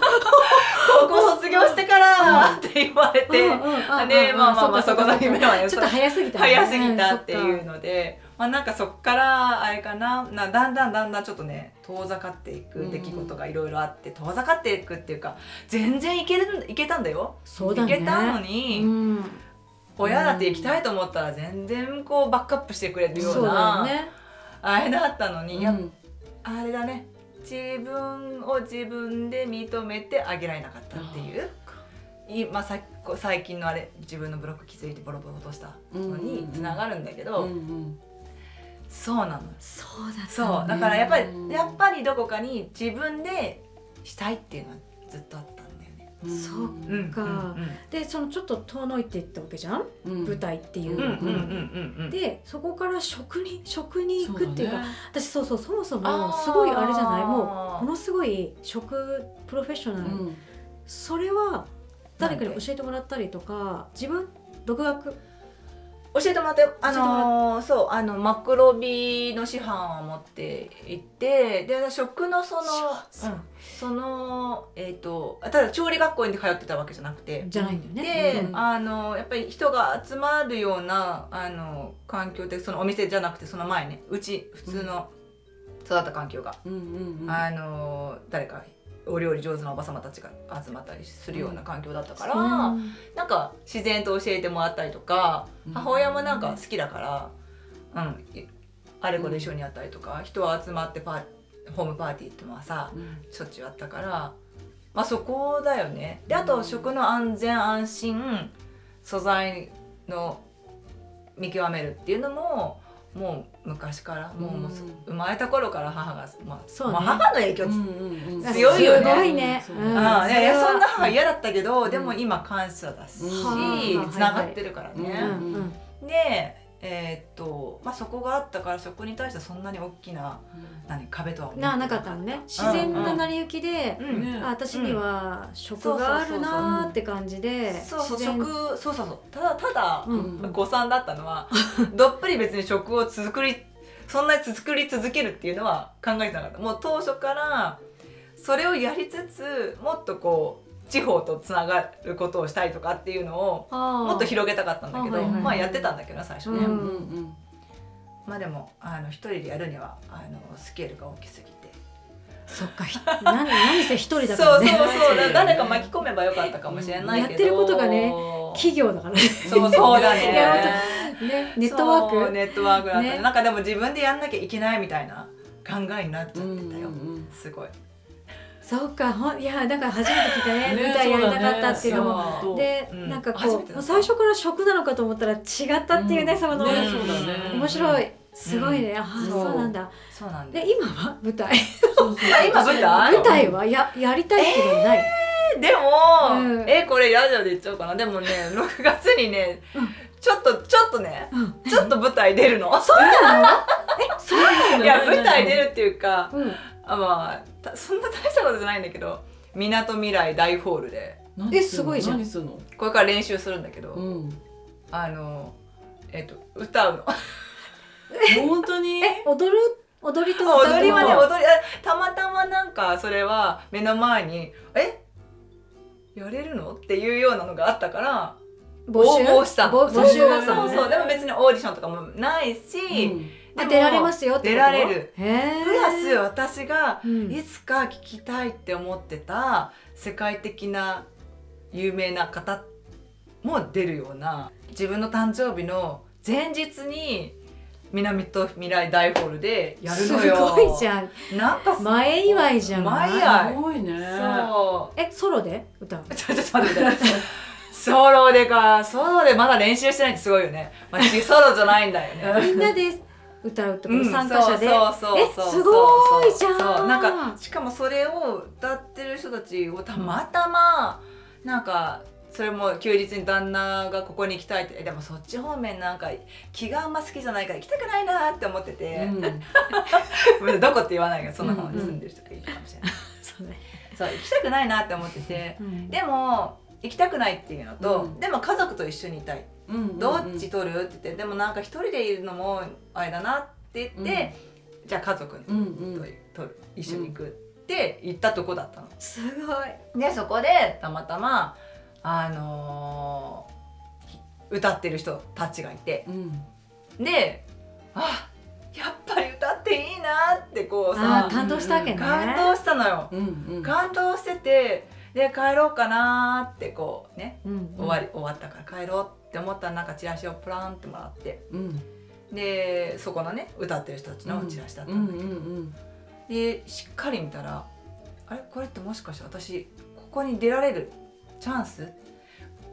[SPEAKER 2] 高校卒業してからって言われて、
[SPEAKER 1] うんうん
[SPEAKER 2] あねまあまあまあ
[SPEAKER 1] そ
[SPEAKER 2] この夢はね
[SPEAKER 1] ちょっと早すぎたね。
[SPEAKER 2] 早すぎたっていうので、まあなんかそっからあれかななだんだんだんだんちょっとね遠ざかっていく出来事がいろいろあって遠ざかっていくっていうか全然いけるいけたんだよ。
[SPEAKER 1] そね。
[SPEAKER 2] いけたの
[SPEAKER 1] う
[SPEAKER 2] に、
[SPEAKER 1] ん
[SPEAKER 2] 親だって行きたいと思ったら全然こうバックアップしてくれるよ
[SPEAKER 1] そう
[SPEAKER 2] な、
[SPEAKER 1] ね。
[SPEAKER 2] あれだったのに、
[SPEAKER 3] うん。
[SPEAKER 2] あれだね。自分を自分で認めてあげられなかったっていう。今さ最近のあれ自分のブロック気づいてボロボロ落としたのにつながるんだけど、
[SPEAKER 3] うんうん。
[SPEAKER 2] そうなの。
[SPEAKER 1] そうだった
[SPEAKER 2] そうだ。
[SPEAKER 1] ね
[SPEAKER 3] うん
[SPEAKER 2] からやっぱりやっぱりどこかに自分でしたいっていうのはずっとあった
[SPEAKER 1] そう
[SPEAKER 2] うん
[SPEAKER 1] か
[SPEAKER 2] うん。
[SPEAKER 1] でそのちょっと遠のいていったわけじゃん、
[SPEAKER 3] うん。
[SPEAKER 1] 舞台っていう。のに。
[SPEAKER 2] うんうん
[SPEAKER 1] でそこから食に食に行くっていうか私そうそうそもそもすごいあれじゃない？もうものすごい食プロフェッショナル、
[SPEAKER 3] うん。
[SPEAKER 1] それは誰かに教えてもらったりとか自分独学
[SPEAKER 2] 教えてもらっ
[SPEAKER 1] ても
[SPEAKER 2] のーそうあのマクロビの師範を持って行ってで食のその、
[SPEAKER 1] そう
[SPEAKER 2] うんそのえっ、とただ調理学校に通ってたわけじゃなくて。
[SPEAKER 1] じゃないんだよね。
[SPEAKER 2] で、
[SPEAKER 3] うん
[SPEAKER 2] あのやっぱり人が集まるようなあの環境でそのお店じゃなくてその前ね。うち普通の育った環境が、
[SPEAKER 3] うん
[SPEAKER 2] あの誰かお料理上手なおば様たちが集まったりするような環境だったから、
[SPEAKER 1] うん。
[SPEAKER 2] なんか自然と教えてもらったりとか、
[SPEAKER 3] うん。
[SPEAKER 2] 母親もなんか好きだから、うん、いあれこれ一緒にやったりとか、人は集まってパーホームパーティーってのはさ
[SPEAKER 3] うん。
[SPEAKER 2] しょっちゅうあったからまあそこだよね。であと食の安全安心素材の見極めるっていうのももう昔からもう,、もう
[SPEAKER 3] うん
[SPEAKER 2] 生まれた頃から母が、まあ
[SPEAKER 1] そうね。
[SPEAKER 2] まあ、母の影響
[SPEAKER 3] うんうんうん。
[SPEAKER 2] 強いよね。
[SPEAKER 1] すごいね。
[SPEAKER 3] そう。
[SPEAKER 1] うん。
[SPEAKER 2] ああいや
[SPEAKER 1] そ
[SPEAKER 2] んな母嫌だったけど、
[SPEAKER 3] ん。
[SPEAKER 2] でも今感謝だし、
[SPEAKER 3] うん。
[SPEAKER 2] つながってるから
[SPEAKER 1] うん
[SPEAKER 2] ね。
[SPEAKER 1] うん。
[SPEAKER 2] でえーっとまあそこがあったからそこに対してそんなに大きな何壁とは思って
[SPEAKER 1] ななかったのね。自然な成り行きで、あ私には食があるなーって感じで
[SPEAKER 2] そうそう食そうそうそう。ただただ、
[SPEAKER 1] うん。
[SPEAKER 2] 誤算だったのは <laughs> どっぷり別に食を作りそんなに作り続けるっていうのは考えてなかった。もう当初からそれをやりつつもっとこう地方とつながることをしたいとかっていうのをも
[SPEAKER 1] も
[SPEAKER 2] っと広げたかったんだけど、
[SPEAKER 1] あはいはい。
[SPEAKER 2] まあやってたんだけど最初ね、
[SPEAKER 1] う
[SPEAKER 3] うんんうん。
[SPEAKER 2] まあでもあの一人でやるにはあのスケールが大きすぎて。
[SPEAKER 1] そっかひ何何せ一人だか
[SPEAKER 2] そうそう
[SPEAKER 1] らね
[SPEAKER 2] そう。<laughs> だ誰か巻き込めばよかったかもしれないけど。
[SPEAKER 1] やってることがね企業だからね。
[SPEAKER 2] そうそうだね。<laughs>
[SPEAKER 1] ねネットワーク。
[SPEAKER 2] そうネットワークだったね。
[SPEAKER 1] ね。
[SPEAKER 2] なんかでも自分でやんなきゃいけないみたいな考えになっちゃってたよ、
[SPEAKER 3] うんうんうん。
[SPEAKER 2] すごい
[SPEAKER 1] そうかほんいやだから初めて聞いたね
[SPEAKER 3] ね
[SPEAKER 1] 舞台やりたかったっていうのも。
[SPEAKER 3] ね。
[SPEAKER 1] で、
[SPEAKER 2] うん。
[SPEAKER 1] なんかこう最初から食なのかと思ったら違ったっていうね、
[SPEAKER 3] うん。
[SPEAKER 1] その、
[SPEAKER 3] ね。
[SPEAKER 1] 面白い。すごいね、ああ
[SPEAKER 2] そう。
[SPEAKER 1] なんだ。
[SPEAKER 2] そうなんで
[SPEAKER 1] で今は？舞台。
[SPEAKER 2] 今舞台？
[SPEAKER 1] 舞台は？ややりたいっていうのはない、
[SPEAKER 2] でも、
[SPEAKER 1] うん。
[SPEAKER 2] えこれラジオで言っちゃおうかな。でもね6月にね、
[SPEAKER 1] うん。
[SPEAKER 2] ちょっとちょっとね
[SPEAKER 1] うん、
[SPEAKER 2] ちょっと舞台出るの。
[SPEAKER 1] そうなの？えそうなの？
[SPEAKER 2] いや舞台出るっていうか
[SPEAKER 1] うん
[SPEAKER 2] あまあたそんな大したことじゃないんだけどみなとみらい大ホールで。
[SPEAKER 3] 何
[SPEAKER 1] えすごいじゃん。
[SPEAKER 3] 何するの？
[SPEAKER 2] これから練習するんだけど、
[SPEAKER 3] うん。
[SPEAKER 2] あのえっ、と歌うの。<laughs>
[SPEAKER 3] 本当に？
[SPEAKER 1] え踊る？踊りと
[SPEAKER 2] 踊りはね踊りあたまたまなんかそれは目の前に「え？やれるの?」っていうようなのがあったから
[SPEAKER 1] 募集？
[SPEAKER 2] 応募した。の
[SPEAKER 1] 募募集
[SPEAKER 2] そう
[SPEAKER 1] のね
[SPEAKER 2] そう。でも別にオーディションとかもないし、
[SPEAKER 3] うん
[SPEAKER 2] で
[SPEAKER 1] 出られますよってこと？
[SPEAKER 2] 出られる。プラス私が
[SPEAKER 1] うん。
[SPEAKER 2] いつか聞きたいって思ってた世界的な有名な方も出るような自分の誕生日の前日に南と未来大ホールでやるのよ。
[SPEAKER 1] すごいじゃん。
[SPEAKER 2] なんかす
[SPEAKER 1] 前祝いじゃん。
[SPEAKER 2] 前祝い。
[SPEAKER 3] すごいね。
[SPEAKER 2] そ
[SPEAKER 1] えソロで？歌う
[SPEAKER 2] う。<laughs> ちょっと待って。待って。ソロでか、ソロでまだ練習してないってすごいよね。まあ、ソロじゃないんだよね。
[SPEAKER 1] みんなで歌うってこと、
[SPEAKER 2] うん。
[SPEAKER 1] 参加者で。
[SPEAKER 2] そうそうそうそう
[SPEAKER 1] えすごいじゃん。
[SPEAKER 2] そう。なんかしかもそれを歌ってる人たちをたまたまなんかそれも休日に旦那がここに行きたいってえでもそっち方面なんか気があんま好きじゃないから行きたくないなって思ってて、ごめん。<laughs> どこって言わないけどその方に住んでる人がいるかもしれない、<laughs>
[SPEAKER 1] そうね、
[SPEAKER 2] そう行きたくないなって思ってて。
[SPEAKER 1] うん。
[SPEAKER 2] でも行きたくないっていうのと、
[SPEAKER 3] うん。
[SPEAKER 2] でも家族と一緒にいたい。
[SPEAKER 3] うん
[SPEAKER 2] どっち取るって言ってでもなんか一人でいるのもあれだなって言って、じゃあ家族と
[SPEAKER 3] うんうん。
[SPEAKER 2] 取る一緒に行くって言ったとこだったの。
[SPEAKER 1] すごい。
[SPEAKER 2] でそこでたまたまあのーひ歌ってる人たちがいて
[SPEAKER 3] うん。
[SPEAKER 2] であやっぱり歌っていいなってこうさ
[SPEAKER 1] 感動したわけね。
[SPEAKER 2] 感動したのよ。
[SPEAKER 3] うんうん。
[SPEAKER 2] 感動しててで帰ろうかなってこうね
[SPEAKER 1] うん
[SPEAKER 2] 終わり終わったから帰ろうって思ったらなんかチラシをプランってもらって。
[SPEAKER 3] うん。
[SPEAKER 2] でそこのね歌ってる人たちのチラシだったんだけど、
[SPEAKER 3] うんうん
[SPEAKER 2] でしっかり見たらあれ？これってもしかして私ここに出られる？チャンス？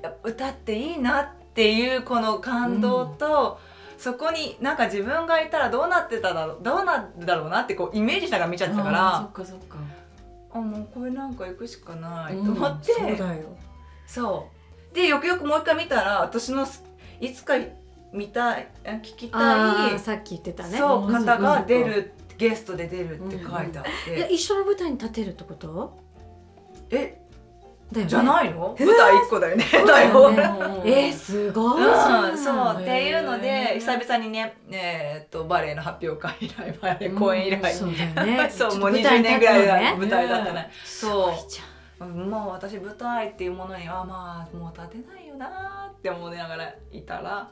[SPEAKER 2] や歌っていいなっていうこの感動と、そこになんか自分がいたらどうなってただろうどうなるだろうなってこうイメージしながら見ちゃってたから。
[SPEAKER 3] そっかそっか
[SPEAKER 2] あもうこれなんか行くしかないと
[SPEAKER 3] うん。
[SPEAKER 2] 思って、
[SPEAKER 1] そうだよ。
[SPEAKER 2] そう。でよくよくもう一回見たら私のすいつか見たいあ聞き
[SPEAKER 1] あ
[SPEAKER 2] たい
[SPEAKER 1] あさっき言ってたね。
[SPEAKER 2] そう
[SPEAKER 3] うん。
[SPEAKER 2] 方が出るゲストで出るって書いてあって、
[SPEAKER 1] いや一緒の舞台に立てるってこと？
[SPEAKER 2] え
[SPEAKER 1] だよね。
[SPEAKER 2] じゃないの？
[SPEAKER 1] えー。
[SPEAKER 2] 舞台一個だよね。台本
[SPEAKER 1] よね。えー、すごい
[SPEAKER 2] うん、そう。っていうの
[SPEAKER 3] へ
[SPEAKER 2] で
[SPEAKER 3] ー
[SPEAKER 2] 久々にねえーっとバレエの発表会以来バレエ公演以来、
[SPEAKER 1] そうね。
[SPEAKER 2] そう <laughs> もう20
[SPEAKER 1] と舞台に
[SPEAKER 2] 年ぐらい舞台だったね。
[SPEAKER 3] ね
[SPEAKER 2] そう。もう私舞台っていうものにはまあもう立てないよなーって思いながらいたら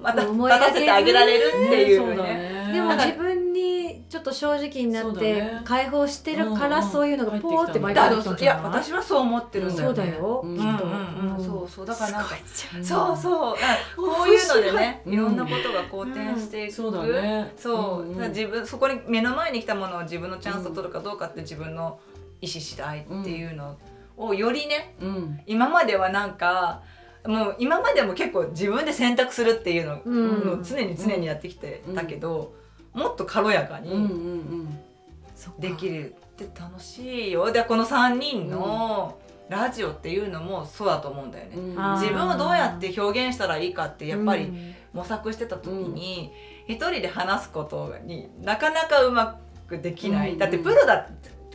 [SPEAKER 2] また立たせてあげられるっていう
[SPEAKER 3] そうだ
[SPEAKER 2] ね。
[SPEAKER 3] ね
[SPEAKER 1] でも自分にちょっと正直になって解放してるからそういうのがポーって毎
[SPEAKER 2] だ
[SPEAKER 1] 回
[SPEAKER 2] いや私はそう思ってるんだよ、ね。
[SPEAKER 1] そうだよ。
[SPEAKER 3] うん
[SPEAKER 1] きっと
[SPEAKER 2] うん。うんうん、そうそう。だからそうそう。こういうのでね
[SPEAKER 3] うん。
[SPEAKER 2] いろんなことが好転していく、
[SPEAKER 3] そうだね。
[SPEAKER 2] そう、
[SPEAKER 3] んん。
[SPEAKER 2] だから自分そこに目の前に来たものを自分のチャンスを取るかどうかって自分の意思次第っていうのをよりね
[SPEAKER 3] うん。
[SPEAKER 2] 今まではなんかもう今までも結構自分で選択するっていうのを、常に常にやってきてたけど、もっと軽やか
[SPEAKER 3] うんうんう
[SPEAKER 2] にできる。って楽しいよ。でこの3人のラジオっていうのもそうだと思うんだよね。自分をどうやって表現したらいいかってやっぱり
[SPEAKER 1] うん。
[SPEAKER 2] 模索してた時に一人で話すことになかなかうまくできない、
[SPEAKER 3] うん
[SPEAKER 2] だってプロだ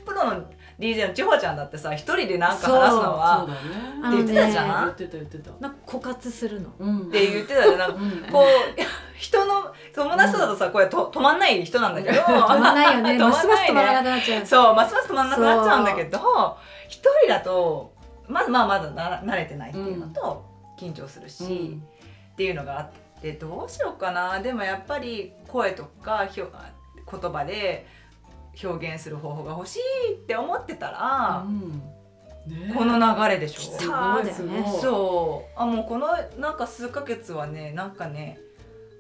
[SPEAKER 2] プロの DJ の千穂ちゃんだってさ一人でなんか話すのはって言ってたじゃん？
[SPEAKER 3] 言ってた言ってた。
[SPEAKER 1] なんか枯渇するの。
[SPEAKER 3] うん。
[SPEAKER 2] って言ってたじゃんなんか
[SPEAKER 3] うん。
[SPEAKER 2] こう人の友達とだとさこれと止まんない人なんだけど <laughs>
[SPEAKER 1] 止まんないよね。
[SPEAKER 2] 止まん
[SPEAKER 1] ますます止まらな
[SPEAKER 2] ね
[SPEAKER 1] くなっちゃう。
[SPEAKER 2] そうますます止まんなくなっちゃうんだけど一人だとまあまあまだな慣れてないっていうのと、緊張するし、
[SPEAKER 3] うん。
[SPEAKER 2] っていうのがあってどうしようかな。でもやっぱり声とかひょ言葉で表現する方法が欲しいって思ってたら、
[SPEAKER 3] うん。ね。
[SPEAKER 2] この流れでしょ。
[SPEAKER 1] きた
[SPEAKER 3] すごいすごい
[SPEAKER 2] そう。あもうこのなんか数ヶ月はねなんかね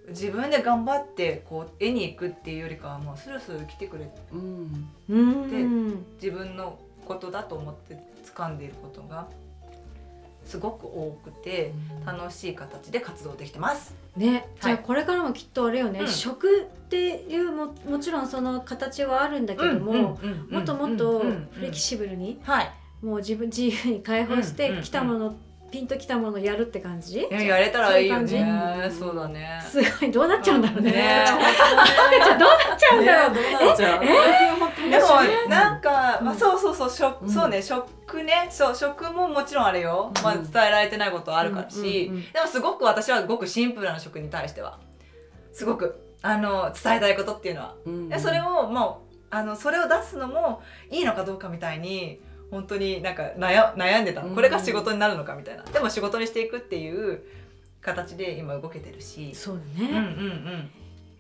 [SPEAKER 2] 自分で頑張ってこう絵に行くっていうよりかはもうスルスル来てくれ
[SPEAKER 3] うん。
[SPEAKER 1] うん。
[SPEAKER 2] 自分のことだと思って掴んでいることがすごく多くて楽しい形で活動できてます。
[SPEAKER 1] ね、じゃあ
[SPEAKER 2] はい
[SPEAKER 1] これからもきっとあれよね、
[SPEAKER 2] うん。
[SPEAKER 1] 食っていうももちろんその形はあるんだけども、もっともっとフレキシブルに、
[SPEAKER 2] はい。
[SPEAKER 1] もう自分 <laughs> 自由に解放して、
[SPEAKER 2] うんうん
[SPEAKER 1] 来たものピンときたものをやるって感じ、
[SPEAKER 2] いややれたらいいよね。
[SPEAKER 1] そう
[SPEAKER 2] だね。
[SPEAKER 1] すごい。どうなっちゃうんだろうね。<laughs> どうなっちゃうんだろう。
[SPEAKER 3] ねどうなっちゃう？
[SPEAKER 2] でもなんか、まあ、そうそうそう食、
[SPEAKER 3] うん。
[SPEAKER 2] そうね食ねそう食ももちろんあれよ、まあ、
[SPEAKER 3] うん
[SPEAKER 2] 伝えられてないことあるからし、
[SPEAKER 1] うんうんうん
[SPEAKER 2] でもすごく私はごくシンプルな食に対しては。すごくあの伝えたいことっていうのは、
[SPEAKER 3] うん
[SPEAKER 2] でそれをもうあのそれを出すのもいいのかどうかみたいに本当になんか悩悩んでた。これが仕事になるのかみたいな。でも仕事にしていくっていう形で今動けてるし。
[SPEAKER 1] そうだね。
[SPEAKER 2] うんうんうん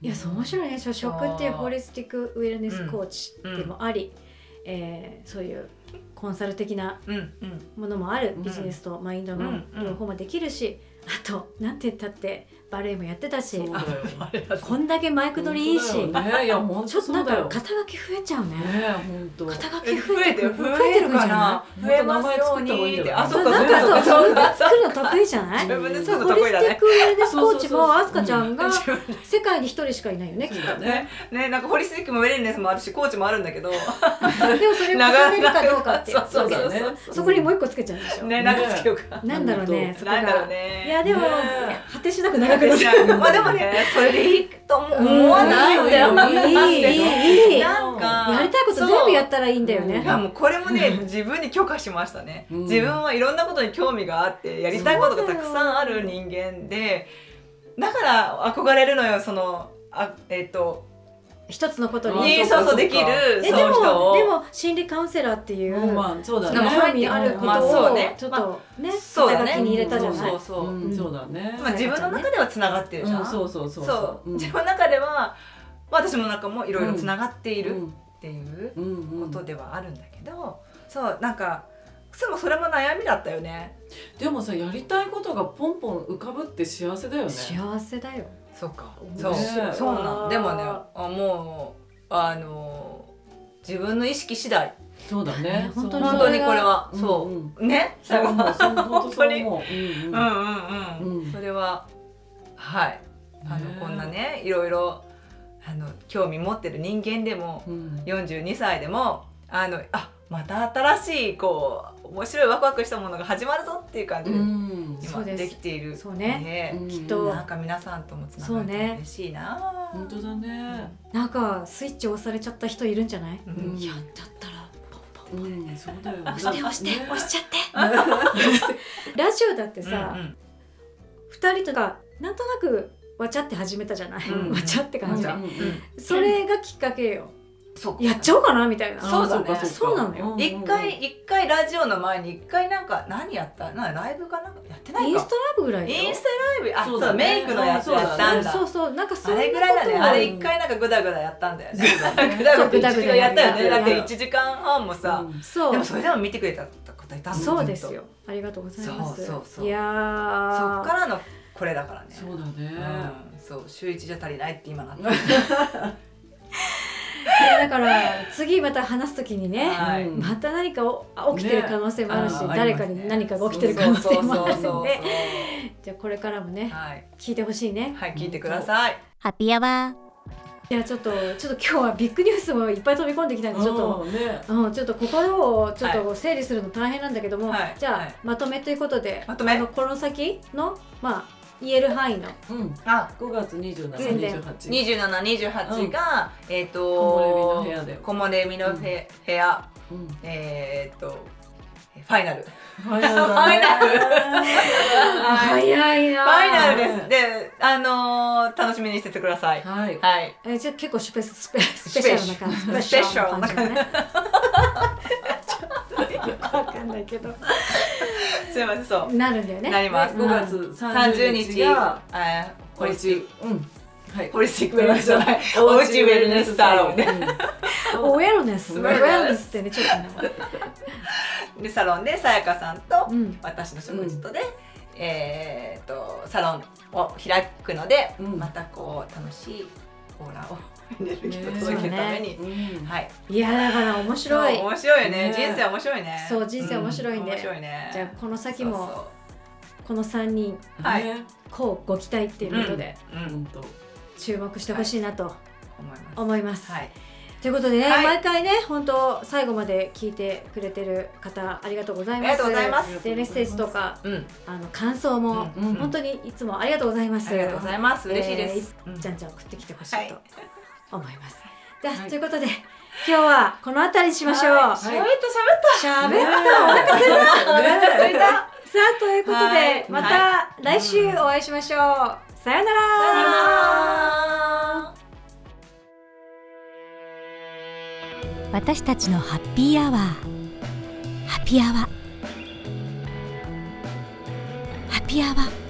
[SPEAKER 1] いやそう面白いね。食っていうホリスティックウェルネスコーチ
[SPEAKER 2] うん
[SPEAKER 1] でもあり、えーそういうコンサル的な
[SPEAKER 2] うんうん。
[SPEAKER 1] ものもある。
[SPEAKER 3] うん
[SPEAKER 1] ビジネスとマインドの
[SPEAKER 2] うんうん
[SPEAKER 1] 両方もできるし、あとなんて言ったってバレエもやってたしこんだけマイク取りいいし、
[SPEAKER 3] ねいや本
[SPEAKER 1] ちょっと肩書き増えちゃうね。
[SPEAKER 3] ね
[SPEAKER 1] 肩書き
[SPEAKER 2] え
[SPEAKER 1] 増えてる
[SPEAKER 2] 増えるかな？増えますように。あそうか
[SPEAKER 1] なんかそう作るの得意じゃない？
[SPEAKER 2] 自分で
[SPEAKER 3] うん
[SPEAKER 2] 作る
[SPEAKER 1] ホリスティッ
[SPEAKER 2] の得意だね
[SPEAKER 1] クウェルネスコーチ
[SPEAKER 3] そうそうそう
[SPEAKER 1] もアスカちゃんが <laughs> 世界に一人しかいないよね
[SPEAKER 3] ね。
[SPEAKER 2] ね。なんかホリスティックもウェルネスもあるしコーチもあるんだけど。<laughs>
[SPEAKER 1] でもそれを重ねるかどうかっていう。<laughs>
[SPEAKER 2] そうそうそう。
[SPEAKER 3] そうだね。
[SPEAKER 1] そこにもう一個つけちゃうんでしょ、
[SPEAKER 2] ねなんかつけようか。
[SPEAKER 1] なんだろうね
[SPEAKER 2] なんだろうね。
[SPEAKER 1] いやでも、
[SPEAKER 3] ね。
[SPEAKER 1] 果てしなく長なくなっちゃう。
[SPEAKER 2] まあでもね、それでいいと思わないんだよ。
[SPEAKER 1] いい、いい、
[SPEAKER 2] なんか。
[SPEAKER 1] やりたいこと全部やったらいいんだよね。
[SPEAKER 2] いやもうこれもね、自分に許可しましたね。自分はいろんなことに興味があって、やりたいことがたくさんある人間で、だから憧れるのよ、その、あえっ、と、
[SPEAKER 1] 一つのこと
[SPEAKER 3] あ
[SPEAKER 1] に
[SPEAKER 2] にそうそうできる
[SPEAKER 1] えでもでも心理カウンセラーっていう、
[SPEAKER 3] うんまあそうだね。
[SPEAKER 1] 興味あること
[SPEAKER 2] まあそう
[SPEAKER 1] を
[SPEAKER 2] ね。
[SPEAKER 1] ちょっとね
[SPEAKER 2] そうだね。
[SPEAKER 1] 肩書きに入れたじゃない、
[SPEAKER 2] そうそうそう、
[SPEAKER 3] うん。そうだね。
[SPEAKER 2] まあ、自分の中ではつながってるじゃん、
[SPEAKER 3] うんそうそうそう
[SPEAKER 2] そう、
[SPEAKER 3] う。ん。
[SPEAKER 2] 自分の中では私の中もいろいろつながっている
[SPEAKER 3] うん。
[SPEAKER 2] っていうことではあるんだけど、そうなんかでもそれも悩みだったよね。
[SPEAKER 3] でもさやりたいことがポンポン浮かぶって幸せだよね。
[SPEAKER 1] 幸せだよ
[SPEAKER 2] そうか。
[SPEAKER 1] そう。
[SPEAKER 3] ね
[SPEAKER 2] そうなん。でもねあもうあの自分の意識次第。
[SPEAKER 3] そうだね。
[SPEAKER 1] ね。本当に
[SPEAKER 2] 本当にこれは。
[SPEAKER 3] うん
[SPEAKER 2] そう。う、ね？
[SPEAKER 3] そう思うそう <laughs> 本当
[SPEAKER 2] に。
[SPEAKER 3] そうん。うん
[SPEAKER 2] うんそれははい。あの、
[SPEAKER 3] ね
[SPEAKER 2] こんなねいろいろあの興味持ってる人間でも
[SPEAKER 3] うん。
[SPEAKER 2] 42歳でもあのあまた新しいこう面白いワクワクしたものが始まるぞっていう感じで、
[SPEAKER 3] うん。
[SPEAKER 2] 今
[SPEAKER 1] で
[SPEAKER 2] きている。
[SPEAKER 1] そうね。
[SPEAKER 2] ね。
[SPEAKER 3] うん
[SPEAKER 1] きっと。
[SPEAKER 2] なんか皆さんともつながって
[SPEAKER 1] そうね。
[SPEAKER 2] 嬉しいな、
[SPEAKER 3] 本当だね。
[SPEAKER 1] なんかスイッチ押されちゃった人いるんじゃない、
[SPEAKER 2] うん。
[SPEAKER 3] うん。
[SPEAKER 1] やっちゃったらポンポンポン。
[SPEAKER 3] うんそうだよ
[SPEAKER 1] 押して押して、
[SPEAKER 3] ね。
[SPEAKER 1] 押しちゃって。<laughs> ラジオだってさ、
[SPEAKER 2] うんうん。
[SPEAKER 1] 二人とかなんとなくわちゃって始めたじゃない、
[SPEAKER 3] うん。
[SPEAKER 1] わちゃって感じ、
[SPEAKER 3] うんうん。
[SPEAKER 1] それがきっかけよ、
[SPEAKER 2] そう
[SPEAKER 1] やっちゃおうかなみたいな。
[SPEAKER 2] そうだね。
[SPEAKER 1] そうなのよ。
[SPEAKER 3] んん
[SPEAKER 2] 一回一回ラジオの前に一回なんか何やった？なライブかなんかやってないか。
[SPEAKER 1] インスタライブぐらい
[SPEAKER 2] インスタライブ？あそう
[SPEAKER 3] だね。
[SPEAKER 2] メイクのやつやったんだ。
[SPEAKER 1] そうそうなんかそ
[SPEAKER 2] れぐらいだね。あれ一回なんかグダグダやったんだよね。グダグダ。一時間やったよね。だって1時間半もさ、
[SPEAKER 3] うん。
[SPEAKER 1] そう。
[SPEAKER 2] でもそれでも見てくれた方いた
[SPEAKER 1] そうですよ。ありがとうございます。
[SPEAKER 2] そうそうそう。
[SPEAKER 1] いや
[SPEAKER 2] そ
[SPEAKER 1] ー
[SPEAKER 2] っからのこれだからね。
[SPEAKER 3] そうだね。
[SPEAKER 2] うん。そう週一じゃ足りないって今なって
[SPEAKER 1] いや <laughs> だから次また話すときにね、
[SPEAKER 2] はい。
[SPEAKER 3] うん
[SPEAKER 1] また何か起きてる可能性もあるし、
[SPEAKER 2] ね
[SPEAKER 1] 誰かに何かが起きてる可能性もある
[SPEAKER 2] そうそうそう
[SPEAKER 1] んでじゃあこれからもね
[SPEAKER 2] はい、
[SPEAKER 1] 聞いてほしいね。
[SPEAKER 2] はい、聞いてください。
[SPEAKER 4] ハッピーアワー。
[SPEAKER 1] いやちょっとちょっと今日はビッグニュースもいっぱい飛び込んできたんでちょっと、
[SPEAKER 3] うんね。
[SPEAKER 1] うん、ちょっと心をちょっと整理するの大変なんだけども、
[SPEAKER 2] はい。
[SPEAKER 1] じゃあ、
[SPEAKER 2] はい。
[SPEAKER 1] まとめということで
[SPEAKER 2] まとめ。
[SPEAKER 1] あのこの先のまあ言える範囲の。
[SPEAKER 3] うん。
[SPEAKER 2] あ。
[SPEAKER 3] 5月27、
[SPEAKER 1] 宣伝
[SPEAKER 3] 28
[SPEAKER 2] 2728が、えっ、
[SPEAKER 3] 木漏れ日の
[SPEAKER 2] と
[SPEAKER 3] 部屋で
[SPEAKER 2] 木漏れ日の部部屋、
[SPEAKER 3] うん。
[SPEAKER 2] えっ、とファイナル
[SPEAKER 3] ファイナル
[SPEAKER 2] ファイナル
[SPEAKER 1] あ早いな。
[SPEAKER 2] ファイナル
[SPEAKER 3] ね
[SPEAKER 2] です。であのー楽しみにしててください。
[SPEAKER 3] はい。
[SPEAKER 2] はい。
[SPEAKER 1] えじゃあ結構スペスペスペシャルな感じ。スペ
[SPEAKER 2] シャルな感じ
[SPEAKER 1] ね。<laughs> ちょっとよくわかんないけど。
[SPEAKER 2] すいませんそう。
[SPEAKER 1] なるんだよね。
[SPEAKER 2] なります。
[SPEAKER 3] 5月30
[SPEAKER 2] 30
[SPEAKER 3] 日
[SPEAKER 2] 日
[SPEAKER 3] が
[SPEAKER 2] えーホリスティック。
[SPEAKER 3] うん。はい。
[SPEAKER 2] ホリスティックウェルネスじゃないおうちウェルネスサロン。ね
[SPEAKER 1] お <laughs> ウェルネス。ウ
[SPEAKER 2] ウ
[SPEAKER 1] ェ
[SPEAKER 2] ェルネス。
[SPEAKER 1] ルネスってねちょっとね
[SPEAKER 2] でサロンでさやかさんと
[SPEAKER 1] うん。
[SPEAKER 2] 私の食事とで、えー、とサロンを開くので、
[SPEAKER 3] うん。
[SPEAKER 2] またこう楽しいオーラを <laughs> エネルギーを届けるために、
[SPEAKER 3] うん。
[SPEAKER 2] はい。
[SPEAKER 1] いやだから面白い。
[SPEAKER 2] 面白いよね。
[SPEAKER 3] ね。
[SPEAKER 2] 人生面白いね。
[SPEAKER 1] そう人生面白いん。で、
[SPEAKER 2] 面白いね。
[SPEAKER 1] じゃあこの先もこの3人
[SPEAKER 2] はい。
[SPEAKER 3] ね
[SPEAKER 1] こうご期待っていうことで
[SPEAKER 2] そううん、
[SPEAKER 1] 注目してほしいなと
[SPEAKER 2] 思います。
[SPEAKER 1] 思います。
[SPEAKER 2] はい
[SPEAKER 1] ということでね、
[SPEAKER 2] はい
[SPEAKER 1] 毎回ね本当最後まで聞いてくれてる方ありがとうございます。
[SPEAKER 2] ありがとうございます
[SPEAKER 1] でメッセージとか
[SPEAKER 2] うん
[SPEAKER 1] あの感想も、
[SPEAKER 3] うんうん
[SPEAKER 1] 本当にいつもありがとうございます。
[SPEAKER 2] ありがとうございます嬉しいです、
[SPEAKER 1] えー
[SPEAKER 2] うん
[SPEAKER 1] じゃんじゃん送ってきてほしい
[SPEAKER 2] はい
[SPEAKER 1] と思います。じゃあ、
[SPEAKER 3] はい
[SPEAKER 1] ということで今日はこの辺りにしましょう。
[SPEAKER 2] はい
[SPEAKER 1] し
[SPEAKER 2] 喋った
[SPEAKER 1] ゃべっ
[SPEAKER 3] ね
[SPEAKER 1] たお腹すいた。お腹すい
[SPEAKER 3] ね
[SPEAKER 1] た。さあということで、
[SPEAKER 2] はい
[SPEAKER 1] また来週お会いしましょう。さようなら。
[SPEAKER 2] さよなら
[SPEAKER 4] 私たちのハッピーアワー。ハッピーアワー。ハッピーアワー。